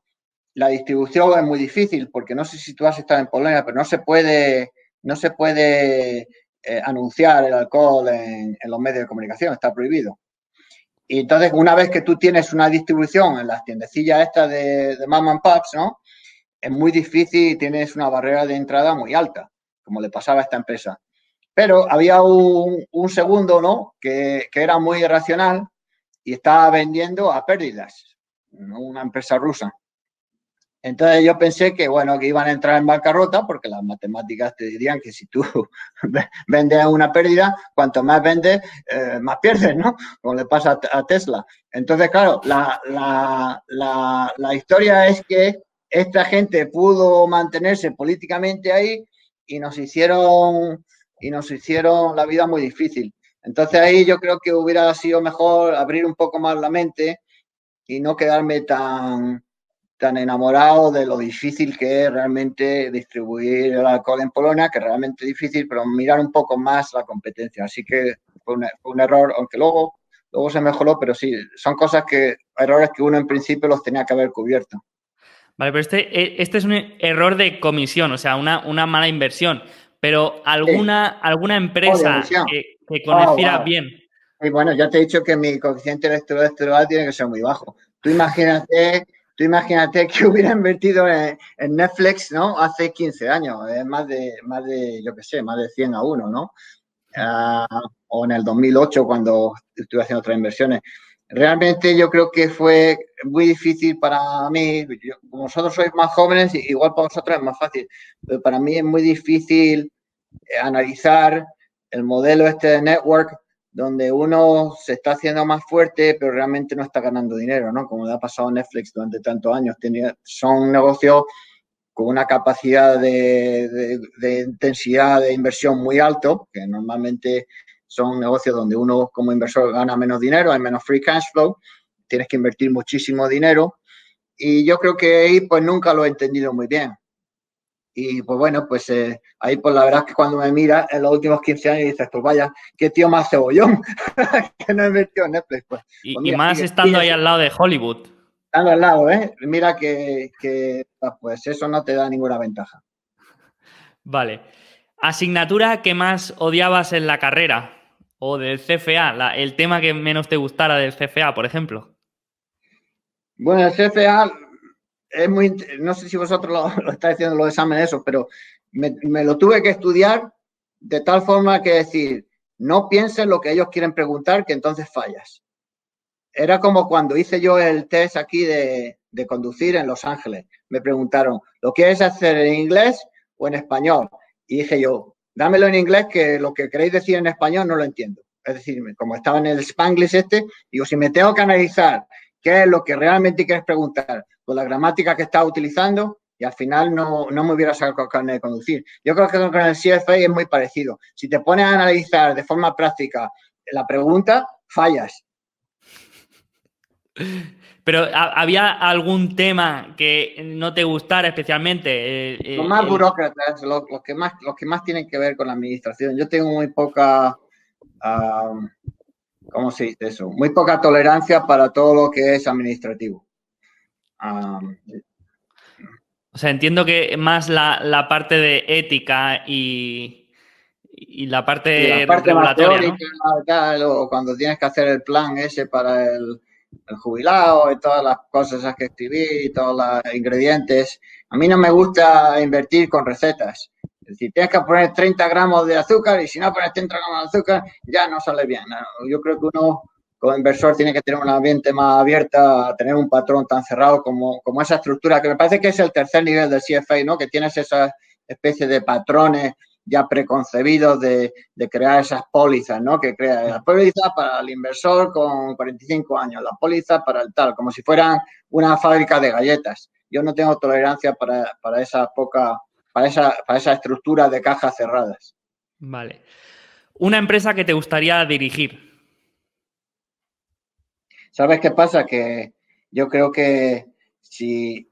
la distribución es muy difícil porque no sé si tú has estado en Polonia, pero no se puede, no se puede eh, anunciar el alcohol en, los medios de comunicación, está prohibido. Y entonces, una vez que tú tienes una distribución en las tiendecillas estas de, de Mom and Pops, ¿no? Es muy difícil y tienes una barrera de entrada muy alta, como le pasaba a esta empresa. Pero había un, segundo, ¿no? Que, que, era muy irracional y estaba vendiendo a pérdidas, una empresa rusa. Entonces yo pensé que, bueno, que iban a entrar en bancarrota porque las matemáticas te dirían que si tú vendes una pérdida, cuanto más vendes, eh, más pierdes, ¿no? Como le pasa a Tesla. Entonces, claro, la, la, la, historia es que esta gente pudo mantenerse políticamente ahí y nos hicieron y nos hicieron la vida muy difícil. Entonces ahí yo creo que hubiera sido mejor abrir un poco más la mente y no quedarme tan tan enamorado de lo difícil que es realmente distribuir el alcohol en Polonia, que es realmente difícil, pero mirar un poco más la competencia. Así que fue un, error, aunque luego, luego se mejoró, pero sí, son cosas que, errores que uno en principio los tenía que haber cubierto. Vale, pero este, e, este es un error de comisión, o sea, una, una mala inversión. Pero alguna, alguna empresa que, que conociera oh, bien. Y bueno, ya te he dicho que mi coeficiente electoral tiene que ser muy bajo. Tú imagínate Tú imagínate que hubiera invertido en, Netflix, ¿no? Hace 15 años, más de, más de, yo qué sé, más de 100 a 1, ¿no? Ah, o en el 2008 cuando estuve haciendo otras inversiones. Realmente yo creo que fue muy difícil para mí, como vosotros sois más jóvenes, igual para vosotros es más fácil, pero para mí es muy difícil eh, analizar el modelo este de network donde uno se está haciendo más fuerte, pero realmente no está ganando dinero, ¿no? Como le ha pasado a Netflix durante tantos años. son negocios con una capacidad de, intensidad de inversión muy alto, que normalmente son negocios donde uno como inversor gana menos dinero, hay menos free cash flow, tienes que invertir muchísimo dinero. Y yo creo que ahí pues nunca lo he entendido muy bien. Y pues bueno, pues eh, ahí pues la verdad es que cuando me mira en los últimos 15 años dices, pues vaya, qué tío más cebollón que no he metido en Netflix. Pues, y, pues más estando ahí al lado de Hollywood. Estando al lado, ¿eh? Mira que, ah, pues eso no te da ninguna ventaja. Vale. ¿Asignatura que más odiabas en la carrera? O del CFA, el tema que menos te gustara del CFA, por ejemplo. Bueno, el CFA es muy, no sé si vosotros lo, estáis haciendo los exámenes esos, pero me, lo tuve que estudiar de tal forma que decir, no pienses lo que ellos quieren preguntar, que entonces fallas. Era como cuando hice yo el test aquí de conducir en Los Ángeles. Me preguntaron, ¿lo quieres hacer en inglés o en español? Y dije yo, dámelo en inglés, que lo que queréis decir en español no lo entiendo. Es decir, como estaba en el Spanglish este, digo, si me tengo que analizar qué es lo que realmente quieres preguntar, con la gramática que estás utilizando y al final no, no me hubiera sacado carne de conducir. Yo creo que con el CFA es muy parecido. Si te pones a analizar de forma práctica la pregunta, fallas. Pero ¿había algún tema que no te gustara especialmente? Eh, eh, los más burócratas, los, que más, los que más tienen que ver con la administración. Yo tengo muy poca, ¿cómo se dice eso? Muy poca tolerancia para todo lo que es administrativo o sea, entiendo que más la, parte de ética y, y la parte, la parte regulatoria, cuando tienes que hacer el plan ese para el, jubilado y todas las cosas que escribí, todos los ingredientes. A mí no me gusta invertir con recetas. Es decir, tienes que poner 30 gramos de azúcar y si no pones 30 gramos de azúcar ya no sale bien. Yo creo que uno como inversor tiene que tener un ambiente más abierto tener un patrón tan cerrado como, como esa estructura, que me parece que es el tercer nivel del CFA, ¿no? Que tienes esa especie de patrones ya preconcebidos de, de crear esas pólizas, ¿no? Que crea la póliza para el inversor con 45 años, la póliza para el tal, como si fueran una fábrica de galletas. Yo no tengo tolerancia para, para esa poca, para esa, para esa estructura de cajas cerradas. Vale. Una empresa que te gustaría dirigir. ¿Sabes qué pasa? Que yo creo que si.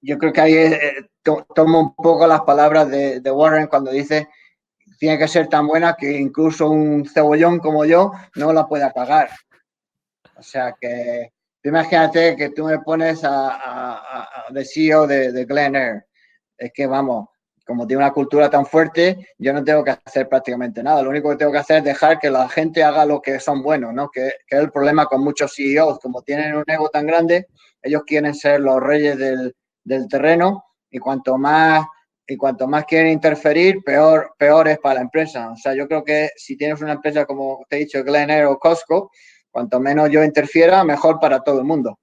Yo creo que ahí tomo un poco las palabras de, Warren cuando dice tiene que ser tan buena que incluso un cebollón como yo no la pueda pagar. O sea que imagínate que tú me pones a, de CEO de, de Glen Air. Es que vamos, como tiene una cultura tan fuerte, yo no tengo que hacer prácticamente nada. Lo único que tengo que hacer es dejar que la gente haga lo que son buenos, ¿no? Que, es el problema con muchos CEOs. Como tienen un ego tan grande, ellos quieren ser los reyes del, terreno y cuanto más y cuanto más quieren interferir, peor, peor es para la empresa. O sea, yo creo que si tienes una empresa como te he dicho, Glen o Costco, cuanto menos yo interfiera, mejor para todo el mundo.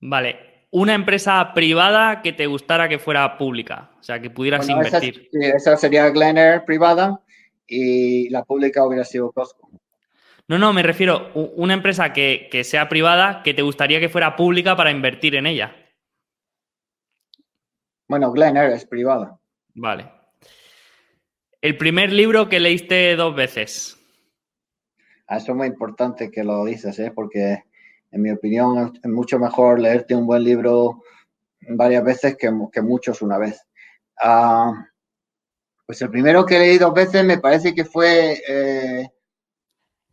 Vale. Una empresa privada que te gustara que fuera pública, o sea, que pudieras invertir. Esa, esa sería Glen privada y la pública hubiera sido Costco. No, no, me refiero a una empresa que, sea privada que te gustaría que fuera pública para invertir en ella. Bueno, Glen es privada. Vale. El primer libro que leíste dos veces. Ah, eso es muy importante que lo dices, ¿eh? porque en mi opinión es mucho mejor leerte un buen libro varias veces que, muchos una vez. Ah, pues el primero que leí dos veces me parece que fue eh,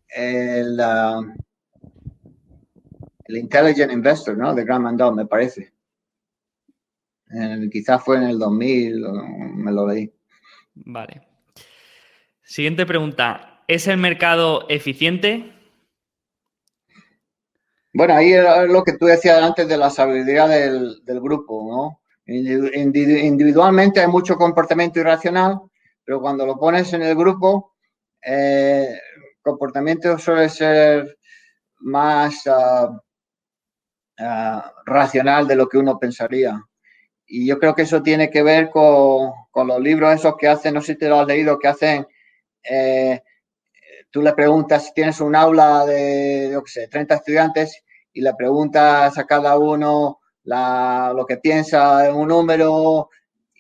el, el Intelligent Investor, ¿no? De Graham Mandel, me parece. Quizás fue en el 2000, me lo leí. Vale. Siguiente pregunta. ¿Es el mercado eficiente? Bueno, ahí es lo que tú decías antes de la sabiduría del, grupo, ¿no? Individualmente hay mucho comportamiento irracional, pero cuando lo pones en el grupo, eh, comportamiento suele ser más ah, ah, racional de lo que uno pensaría. Y yo creo que eso tiene que ver con, los libros esos que hacen, no sé si te lo has leído, que hacen, eh, tú le preguntas si tienes un aula de, yo qué sé, 30 estudiantes y le preguntas a cada uno lo que piensa en un número,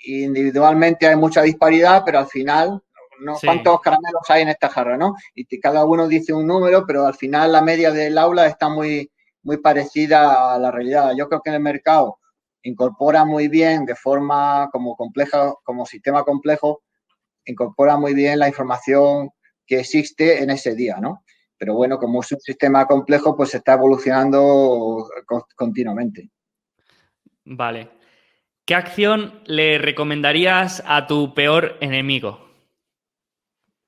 individualmente hay mucha disparidad, pero al final ¿no? ¿Cuántos caramelos hay en esta jarra, no? Y cada uno dice un número, pero al final la media del aula está muy, muy parecida a la realidad. Yo creo que en el mercado incorpora muy bien de forma como compleja, como sistema complejo, incorpora muy bien la información que existe en ese día, ¿no? Pero bueno, como es un sistema complejo, pues está evolucionando continuamente. Vale. ¿Qué acción le recomendarías a tu peor enemigo?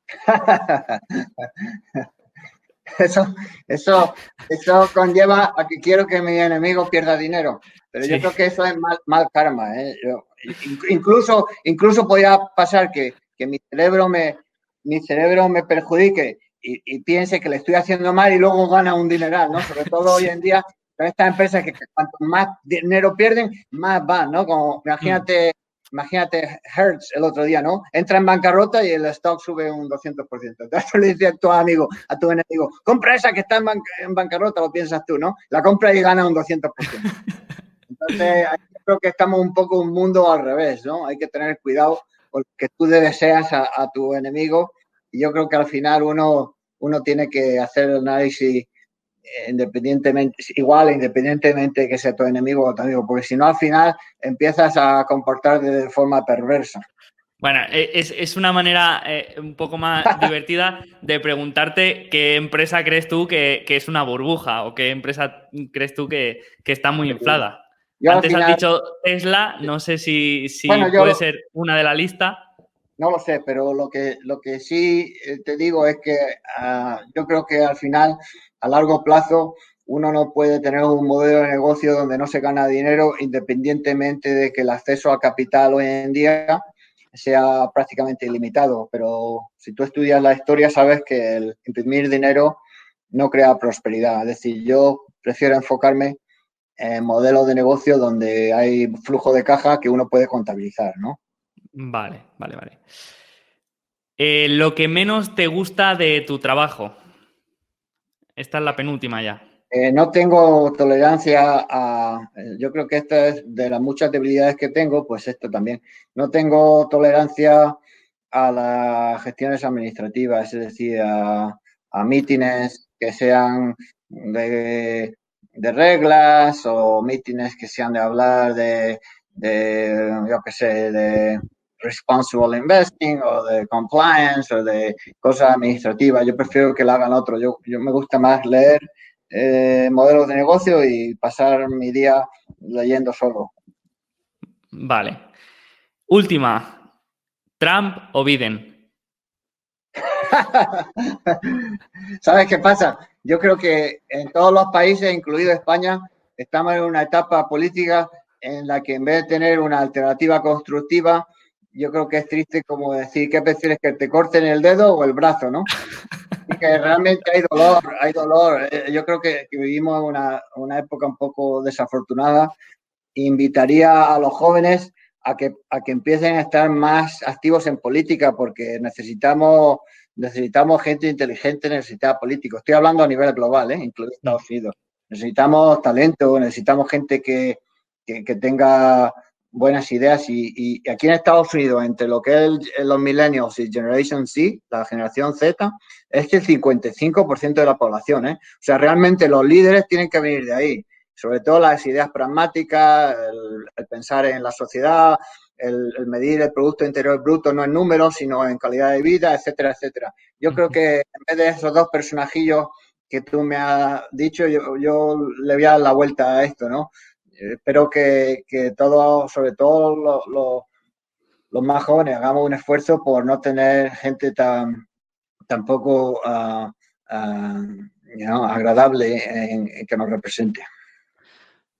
eso, eso, eso conlleva a que quiero que mi enemigo pierda dinero. Pero yo creo que eso es mal, karma. ¿eh? incluso, incluso podría pasar que, mi cerebro me, mi cerebro me perjudique y, piense que le estoy haciendo mal y luego gana un dineral, ¿no? Sobre todo hoy en día con estas empresas que cuanto más dinero pierden, más van, ¿no? Como imagínate imagínate Hertz el otro día, ¿no? Entra en bancarrota y el stock sube un 200%. Entonces le dice a tu amigo, a tu enemigo, compra esa que está en, bancarrota, lo piensas tú, ¿no? La compra y gana un 200%. Entonces, creo que estamos un poco en un mundo al revés, ¿no? Hay que tener cuidado porque tú deseas a, a tu enemigo y yo creo que al final uno, uno tiene que hacer el análisis independientemente, igual, independientemente que sea tu enemigo o tu amigo, porque si no, al final empiezas a comportarte de forma perversa. Bueno, e, es, una manera eh, un poco más divertida de preguntarte qué empresa crees tú que, es una burbuja o qué empresa crees tú que, está muy inflada. Antes has dicho Tesla, no sé si, puede ser una de la lista. No lo sé, pero lo que, lo que sí eh, te digo es que ah, yo creo que al final a largo plazo uno no puede tener un modelo de negocio donde no se gana dinero independientemente de que el acceso a capital hoy en día sea prácticamente ilimitado. Pero si tú estudias la historia sabes que el imprimir dinero no crea prosperidad. Es decir, yo prefiero enfocarme en modelos de negocio donde hay flujo de caja que uno puede contabilizar, ¿no? Vale, vale, vale. Eh, lo que menos te gusta de tu trabajo. Esta es la penúltima ya. Eh, no tengo tolerancia a, yo creo que esta es de las muchas debilidades que tengo, pues esto también. No tengo tolerancia a las gestiones administrativas, es decir, a, a mítines que sean de, reglas o mítines que sean de hablar de, de yo qué sé, de responsible investing o de compliance o de cosas administrativas. Yo prefiero que la hagan otro. Yo, yo me gusta más leer eh, modelos de negocio y pasar mi día leyendo solo. Vale. Última. ¿Trump o Biden? ¿Sabes qué pasa? Yo creo que en todos los países, incluido España, estamos en una etapa política en la que en vez de tener una alternativa constructiva, yo creo que es triste como decir, ¿qué prefieres que te corten el dedo o el brazo, no? que realmente hay dolor, hay dolor. Eh, yo creo que, vivimos una, una, época un poco desafortunada. Invitaría a los jóvenes a que, a que empiecen a estar más activos en política porque necesitamos, necesitamos gente inteligente en el sistema político. Estoy hablando a nivel global, ¿eh? incluido Estados Unidos. Necesitamos talento, necesitamos gente que, que, que tenga buenas ideas y, aquí en Estados Unidos, entre lo que es los millennials y Generation Z, la generación Z, es que el 55% de la población, ¿eh? O sea, realmente los líderes tienen que venir de ahí, sobre todo las ideas pragmáticas, el, pensar en la sociedad, el, medir el Producto Interior Bruto no en números, sino en calidad de vida, etcétera, etcétera. Yo creo que en vez de esos dos personajillos que tú me has dicho, yo, yo le voy a dar la vuelta a esto, ¿no? Espero que, que todos, sobre todo los, los, más jóvenes, hagamos un esfuerzo por no tener gente tan tampoco uh, agradable en, que nos represente.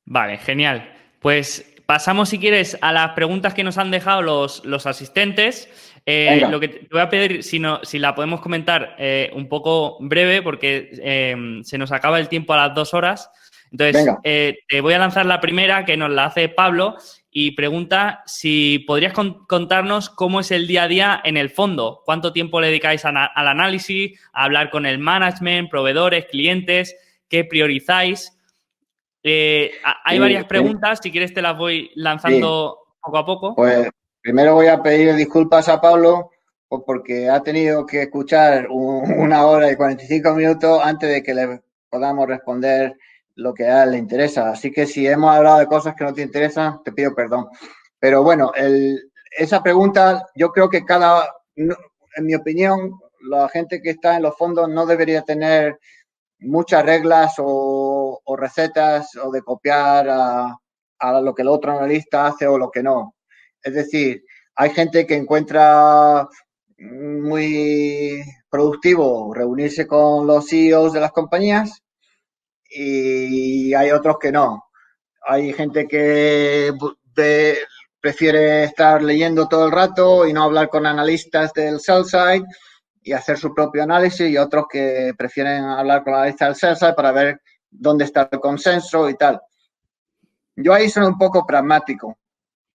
Vale, genial. Pues pasamos, si quieres, a las preguntas que nos han dejado los, los asistentes. Eh, lo que te voy a pedir, si, no, si la podemos comentar eh, un poco breve, porque se nos acaba el tiempo a las dos horas. Entonces, eh, te voy a lanzar la primera que nos la hace Pablo y pregunta si podrías contarnos cómo es el día a día en el fondo, cuánto tiempo le dedicáis al análisis, a hablar con el management, proveedores, clientes, qué priorizáis. Eh, hay varias preguntas, si quieres te las voy lanzando poco a poco. Pues primero voy a pedir disculpas a Pablo pues, porque ha tenido que escuchar una hora y 45 minutos antes de que le podamos responder lo que a él le interesa. Así que si hemos hablado de cosas que no te interesan, te pido perdón. Pero bueno, esa pregunta, yo creo que cada, en mi opinión, la gente que está en los fondos no debería tener muchas reglas o, recetas o de copiar a, a, lo que el otro analista hace o lo que no. Es decir, hay gente que encuentra muy productivo reunirse con los CEOs de las compañías y hay otros que no. Hay gente que prefiere estar leyendo todo el rato y no hablar con analistas del sell side y hacer su propio análisis y otros que prefieren hablar con analistas del sell side para ver dónde está el consenso y tal. Yo ahí soy un poco pragmático.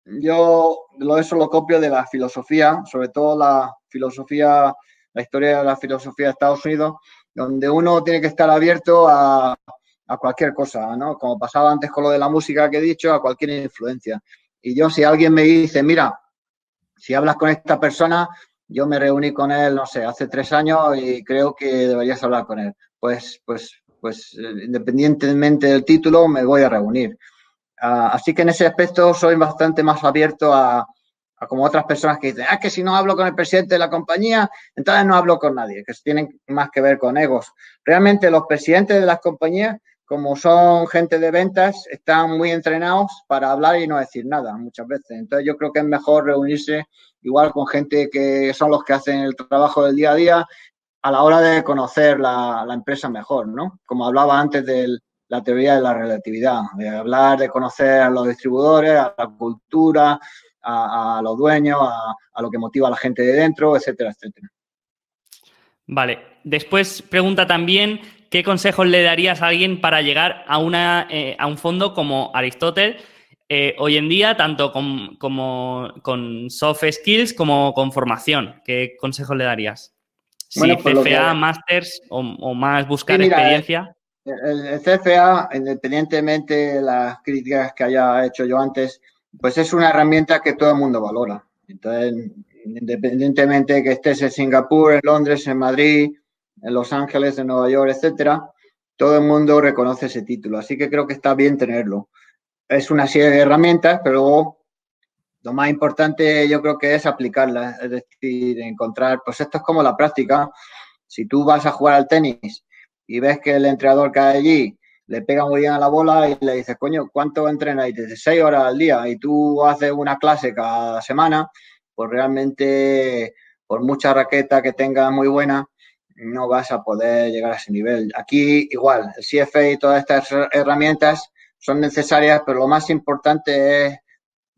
Yo lo eso lo copio de la filosofía, sobre todo la filosofía, la historia de la filosofía de Estados Unidos, donde uno tiene que estar abierto a, a cualquier cosa, ¿no? Como pasaba antes con lo de la música que he dicho, a cualquier influencia. Y yo, si alguien me dice, mira, si hablas con esta persona, yo me reuní con él, no sé, hace tres años y creo que deberías hablar con él. Pues, pues, pues, independientemente del título, me voy a reunir. Ah, así que en ese aspecto soy bastante más abierto a, a como otras personas que dicen, ah, que si no hablo con el presidente de la compañía, entonces no hablo con nadie, que tienen más que ver con egos. Realmente los presidentes de las compañías como son gente de ventas, están muy entrenados para hablar y no decir nada muchas veces. Entonces yo creo que es mejor reunirse igual con gente que son los que hacen el trabajo del día a día a la hora de conocer la, empresa mejor, ¿no? Como hablaba antes de la teoría de la relatividad, de hablar, de conocer a los distribuidores, a la cultura, a, los dueños, a, lo que motiva a la gente de dentro, etcétera, etcétera. Vale. Después pregunta también ¿qué consejos le darías a alguien para llegar a, una, eh, a un fondo como Aristóteles eh, hoy en día, tanto con, como con soft skills como con formación? ¿Qué consejos le darías? Si CFA, Masters o, más buscar experiencia. El, CFA, independientemente de las críticas que haya hecho yo antes, pues es una herramienta que todo el mundo valora. Entonces, independientemente de que estés en Singapur, en Londres, en Madrid, en Los Ángeles, en Nueva York, etcétera, todo el mundo reconoce ese título. Así que creo que está bien tenerlo. Es una serie de herramientas, pero lo más importante yo creo que es aplicarlas, es decir, encontrar, pues esto es como la práctica. Si tú vas a jugar al tenis y ves que el entrenador hay allí le pega muy bien a la bola y le dices, coño, ¿cuánto entrenas? Y te dice seis horas al día y tú haces una clase cada semana, pues realmente, por mucha raqueta que tengas muy buena, no vas a poder llegar a ese nivel. Aquí igual, el CFA y todas estas herramientas son necesarias, pero lo más importante es,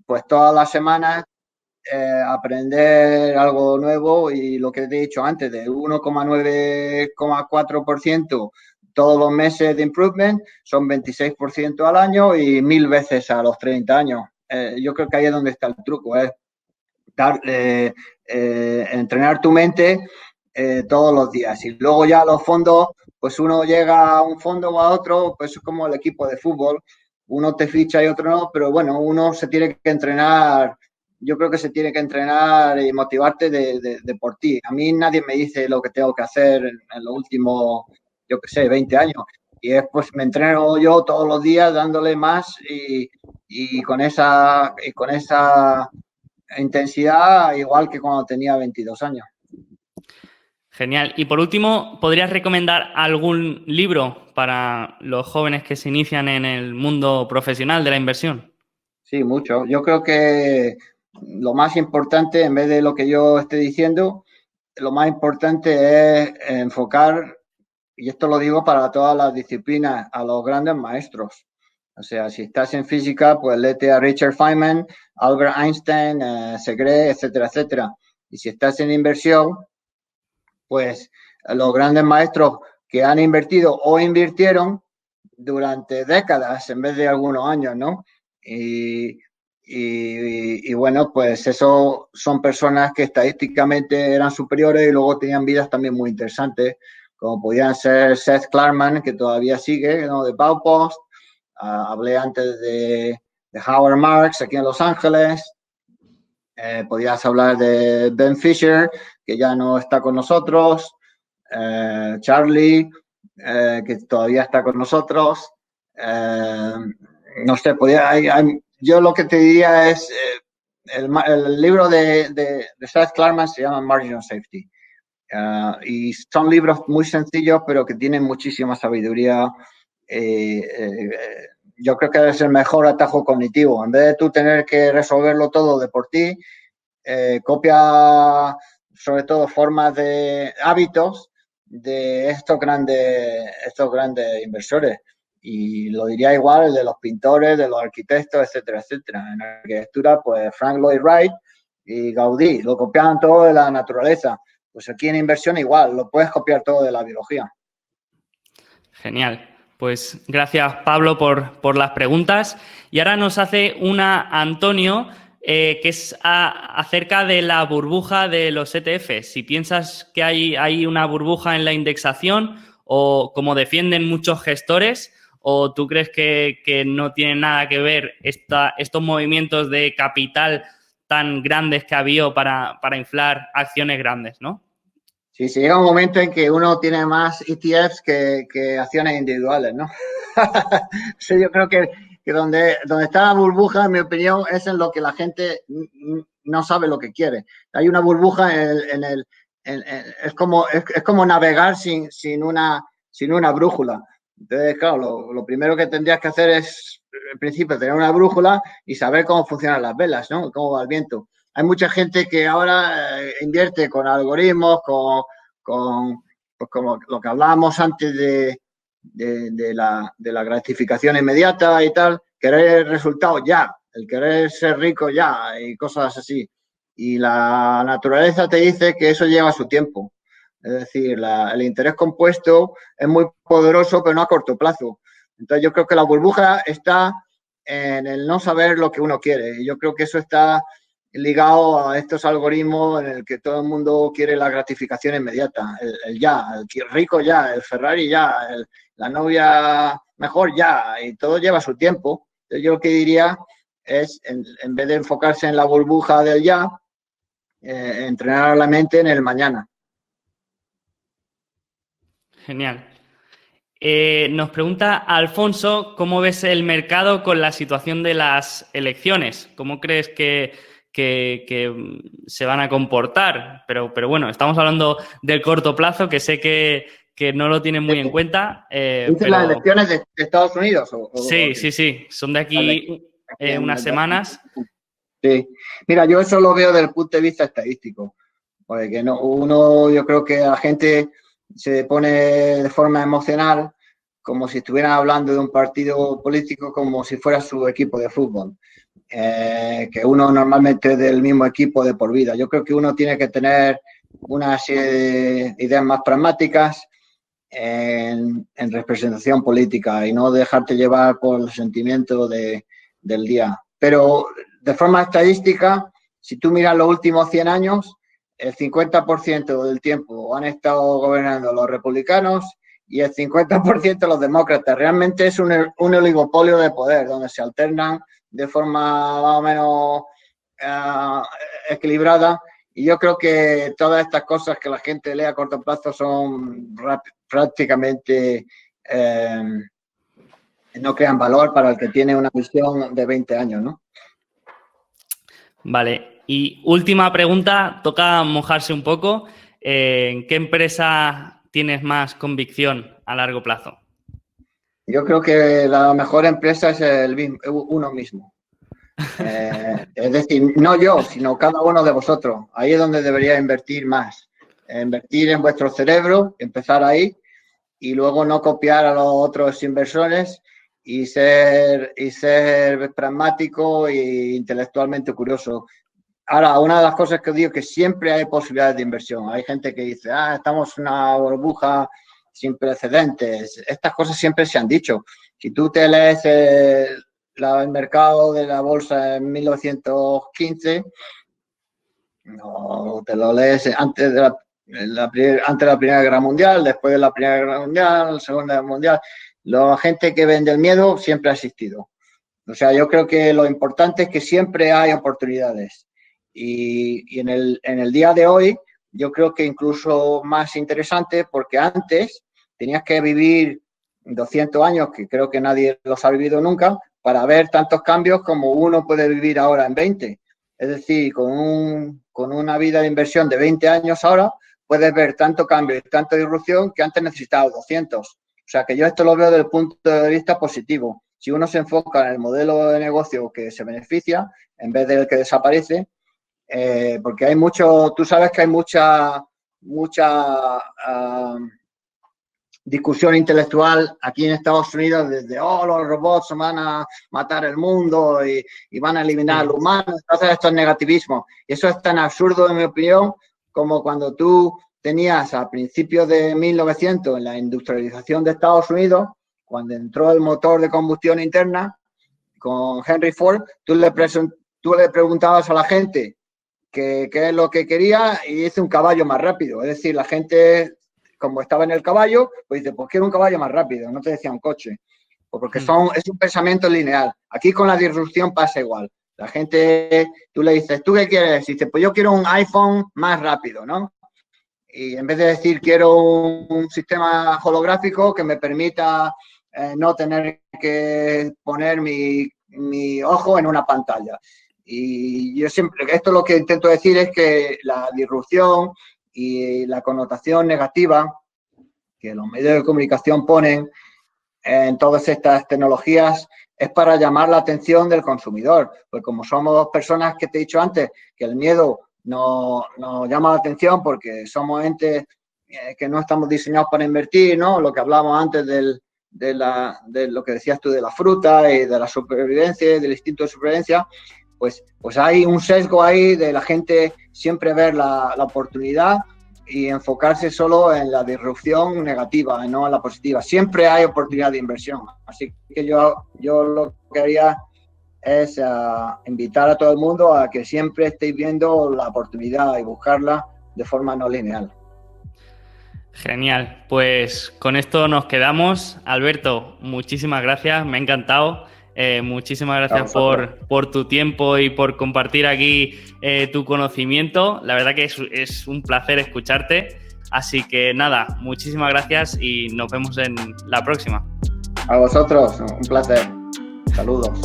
pues todas las semanas, eh, aprender algo nuevo y lo que he dicho antes, de 1,9,4% todos los meses de improvement, son 26% al año y mil veces a los 30 años. Eh, yo creo que ahí es donde está el truco, es eh, entrenar tu mente todos los días. Y luego ya los fondos, pues uno llega a un fondo o a otro, pues es como el equipo de fútbol. Uno te ficha y otro no, pero bueno, uno se tiene que entrenar yo creo que se tiene que entrenar y motivarte de, por ti. A mí nadie me dice lo que tengo que hacer en, los últimos, yo qué sé, 20 años. Y después me entreno yo todos los días dándole más y, y, con, esa, y con esa intensidad igual que cuando tenía 22 años. Genial. Y por último, ¿podrías recomendar algún libro para los jóvenes que se inician en el mundo profesional de la inversión? Sí, mucho. Yo creo que lo más importante, en vez de lo que yo esté diciendo, lo más importante es enfocar, y esto lo digo para todas las disciplinas, a los grandes maestros. O sea, si estás en física, pues léete a Richard Feynman, Albert Einstein, eh, Segre, etcétera, etcétera. Y si estás en inversión, pues los grandes maestros que han invertido o invirtieron durante décadas en vez de algunos años, ¿no? Y bueno, pues eso son personas que estadísticamente eran superiores y luego tenían vidas también muy interesantes, como podían ser Seth Klarman, que todavía sigue, ¿no? de Baupost. Ah, hablé antes de, Howard Marks aquí en Los Ángeles. Eh, podías hablar de Ben Fisher, que ya no está con nosotros. Eh, Charlie, eh, que todavía está con nosotros. no sé, podía, yo lo que te diría es, eh, el, libro de, de, Seth Klarman se llama Marginal Safety. Y son libros muy sencillos, pero que tienen muchísima sabiduría. Eh, eh, yo creo que es el mejor atajo cognitivo. En vez de tú tener que resolverlo todo de por ti, copia sobre todo formas de hábitos de estos grandes, estos grandes inversores y lo diría igual el de los pintores, de los arquitectos, etcétera, etcétera. En arquitectura, pues Frank Lloyd Wright y Gaudí, lo copiaban todo de la naturaleza. Pues aquí en inversión igual, lo puedes copiar todo de la biología. Genial. Pues gracias Pablo por, las preguntas. Y ahora nos hace una Antonio, eh, que es acerca de la burbuja de los ETF. Si piensas que hay, hay una burbuja en la indexación o como defienden muchos gestores, ¿O tú crees que, no tiene nada que ver estos movimientos de capital tan grandes que ha habido para, inflar acciones grandes, no? Sí, sí, llega un momento en que uno tiene más ETFs que, acciones individuales, ¿no? yo creo que, donde, donde está la burbuja, en mi opinión, es en lo que la gente no sabe lo que quiere. Hay una burbuja en el... es, como, es, como navegar sin, sin, una, sin una brújula. Entonces, claro, lo, primero que tendrías que hacer es, en principio, tener una brújula y saber cómo funcionan las velas. Cómo va el viento. Hay mucha gente que ahora eh, invierte con algoritmos, con, con pues como lo que hablábamos antes de, de, la, de, la, gratificación inmediata y tal, querer el resultado ya, el querer ser rico ya y cosas así. Y la naturaleza te dice que eso lleva su tiempo. Es decir, el interés compuesto es muy poderoso, pero no a corto plazo. Entonces yo creo que la burbuja está en el no saber lo que uno quiere. Yo creo que eso está ligado a estos algoritmos en el que todo el mundo quiere la gratificación inmediata, el, ya, el rico ya, el Ferrari ya, la novia mejor ya, y todo lleva su tiempo. Yo lo que diría es, en, vez de enfocarse en la burbuja del ya, eh, entrenar la mente en el mañana. Genial. Eh, nos pregunta Alfonso, ¿cómo ves el mercado con la situación de las elecciones? ¿Cómo crees que, se van a comportar? Pero, pero bueno, estamos hablando del corto plazo, que sé que, no lo tienen muy en cuenta. Eh, las elecciones de, Estados Unidos? sí, sí, sí, son de aquí eh, unas semanas. Sí, mira, yo eso lo veo desde el punto de vista estadístico, porque no, uno, yo creo que la gente se pone de forma emocional como si estuvieran hablando de un partido político como si fuera su equipo de fútbol. eh, que uno normalmente es del mismo equipo de por vida. Yo creo que uno tiene que tener una serie de ideas más pragmáticas en, representación política y no dejarte llevar por el sentimiento de, del día. Pero de forma estadística, si tú miras los últimos 100 años, el 50% del tiempo han estado gobernando los republicanos y el 50% los demócratas. Realmente es un, un, oligopolio de poder donde se alternan de forma más o menos uh, equilibrada. Y yo creo que todas estas cosas que la gente lee a corto plazo son prácticamente eh, no crean valor para el que tiene una visión de 20 años, ¿no? Vale, y última pregunta, toca mojarse un poco. Eh, ¿En qué empresa tienes más convicción a largo plazo? Yo creo que la mejor empresa es el, uno mismo. Eh, es decir, no yo, sino cada uno de vosotros. Ahí es donde debería invertir más. Invertir en vuestro cerebro, empezar ahí y luego no copiar a los otros inversores y ser, y ser pragmático e intelectualmente curioso. Ahora, una de las cosas que digo es que siempre hay posibilidades de inversión. Hay gente que dice, ah, estamos en una burbuja sin precedentes. Estas cosas siempre se han dicho. Si tú te lees el, mercado de la bolsa en 1915, no te lo lees antes de la, antes de la Primera Guerra Mundial, después de la Primera Guerra Mundial, la Segunda Guerra Mundial. La gente que vende el miedo siempre ha existido. O sea, yo creo que lo importante es que siempre hay oportunidades y, en, el, en el día de hoy, yo creo que incluso más interesante porque antes tenías que vivir 200 años, que creo que nadie los ha vivido nunca, para ver tantos cambios como uno puede vivir ahora en 20. Es decir, con, un, con una vida de inversión de 20 años ahora, puedes ver tanto cambio y tanta disrupción que antes necesitaba 200. O sea que yo esto lo veo desde el punto de vista positivo. Si uno se enfoca en el modelo de negocio que se beneficia, en vez del que desaparece, eh, porque hay mucho, tú sabes que hay mucha, mucha discusión intelectual aquí en Estados Unidos desde, oh, los robots van a matar el mundo y, van a eliminar al humano. Entonces, esto es negativismo. Y eso es tan absurdo, en mi opinión, como cuando tú tenías a principios de 1900 en la industrialización de Estados Unidos, cuando entró el motor de combustión interna con Henry Ford, tú le, tú le preguntabas a la gente qué es lo que quería y hice un caballo más rápido. Es decir, la gente, como estaba en el caballo, pues dice, pues quiero un caballo más rápido, no te decía un coche. Pues porque mm. son, es un pensamiento lineal. Aquí con la disrupción pasa igual. La gente, tú le dices, ¿tú qué quieres? Y dice, pues yo quiero un iPhone más rápido, ¿no? Y en vez de decir, quiero un, sistema holográfico que me permita eh, no tener que poner mi, mi ojo en una pantalla. Y yo siempre, esto lo que intento decir es que la disrupción y la connotación negativa que los medios de comunicación ponen en todas estas tecnologías es para llamar la atención del consumidor. Pues como somos dos personas que te he dicho antes, que el miedo nos, llama la atención porque somos entes eh, que no estamos diseñados para invertir, ¿no? Lo que hablamos antes del, de, la, de lo que decías tú de la fruta y de la supervivencia, del instinto de supervivencia, pues, pues hay un sesgo ahí de la gente siempre ver la, oportunidad y enfocarse solo en la disrupción negativa, no en la positiva. Siempre hay oportunidad de inversión. Así que yo, yo lo que haría es ah, invitar a todo el mundo a que siempre estéis viendo la oportunidad y buscarla de forma no lineal. Genial, pues con esto nos quedamos. Alberto, muchísimas gracias, me ha encantado. Eh, muchísimas gracias por, tu tiempo y por compartir aquí eh, tu conocimiento. La verdad que es, un placer escucharte. Así que nada, muchísimas gracias y nos vemos en la próxima. A vosotros, un placer. Saludos.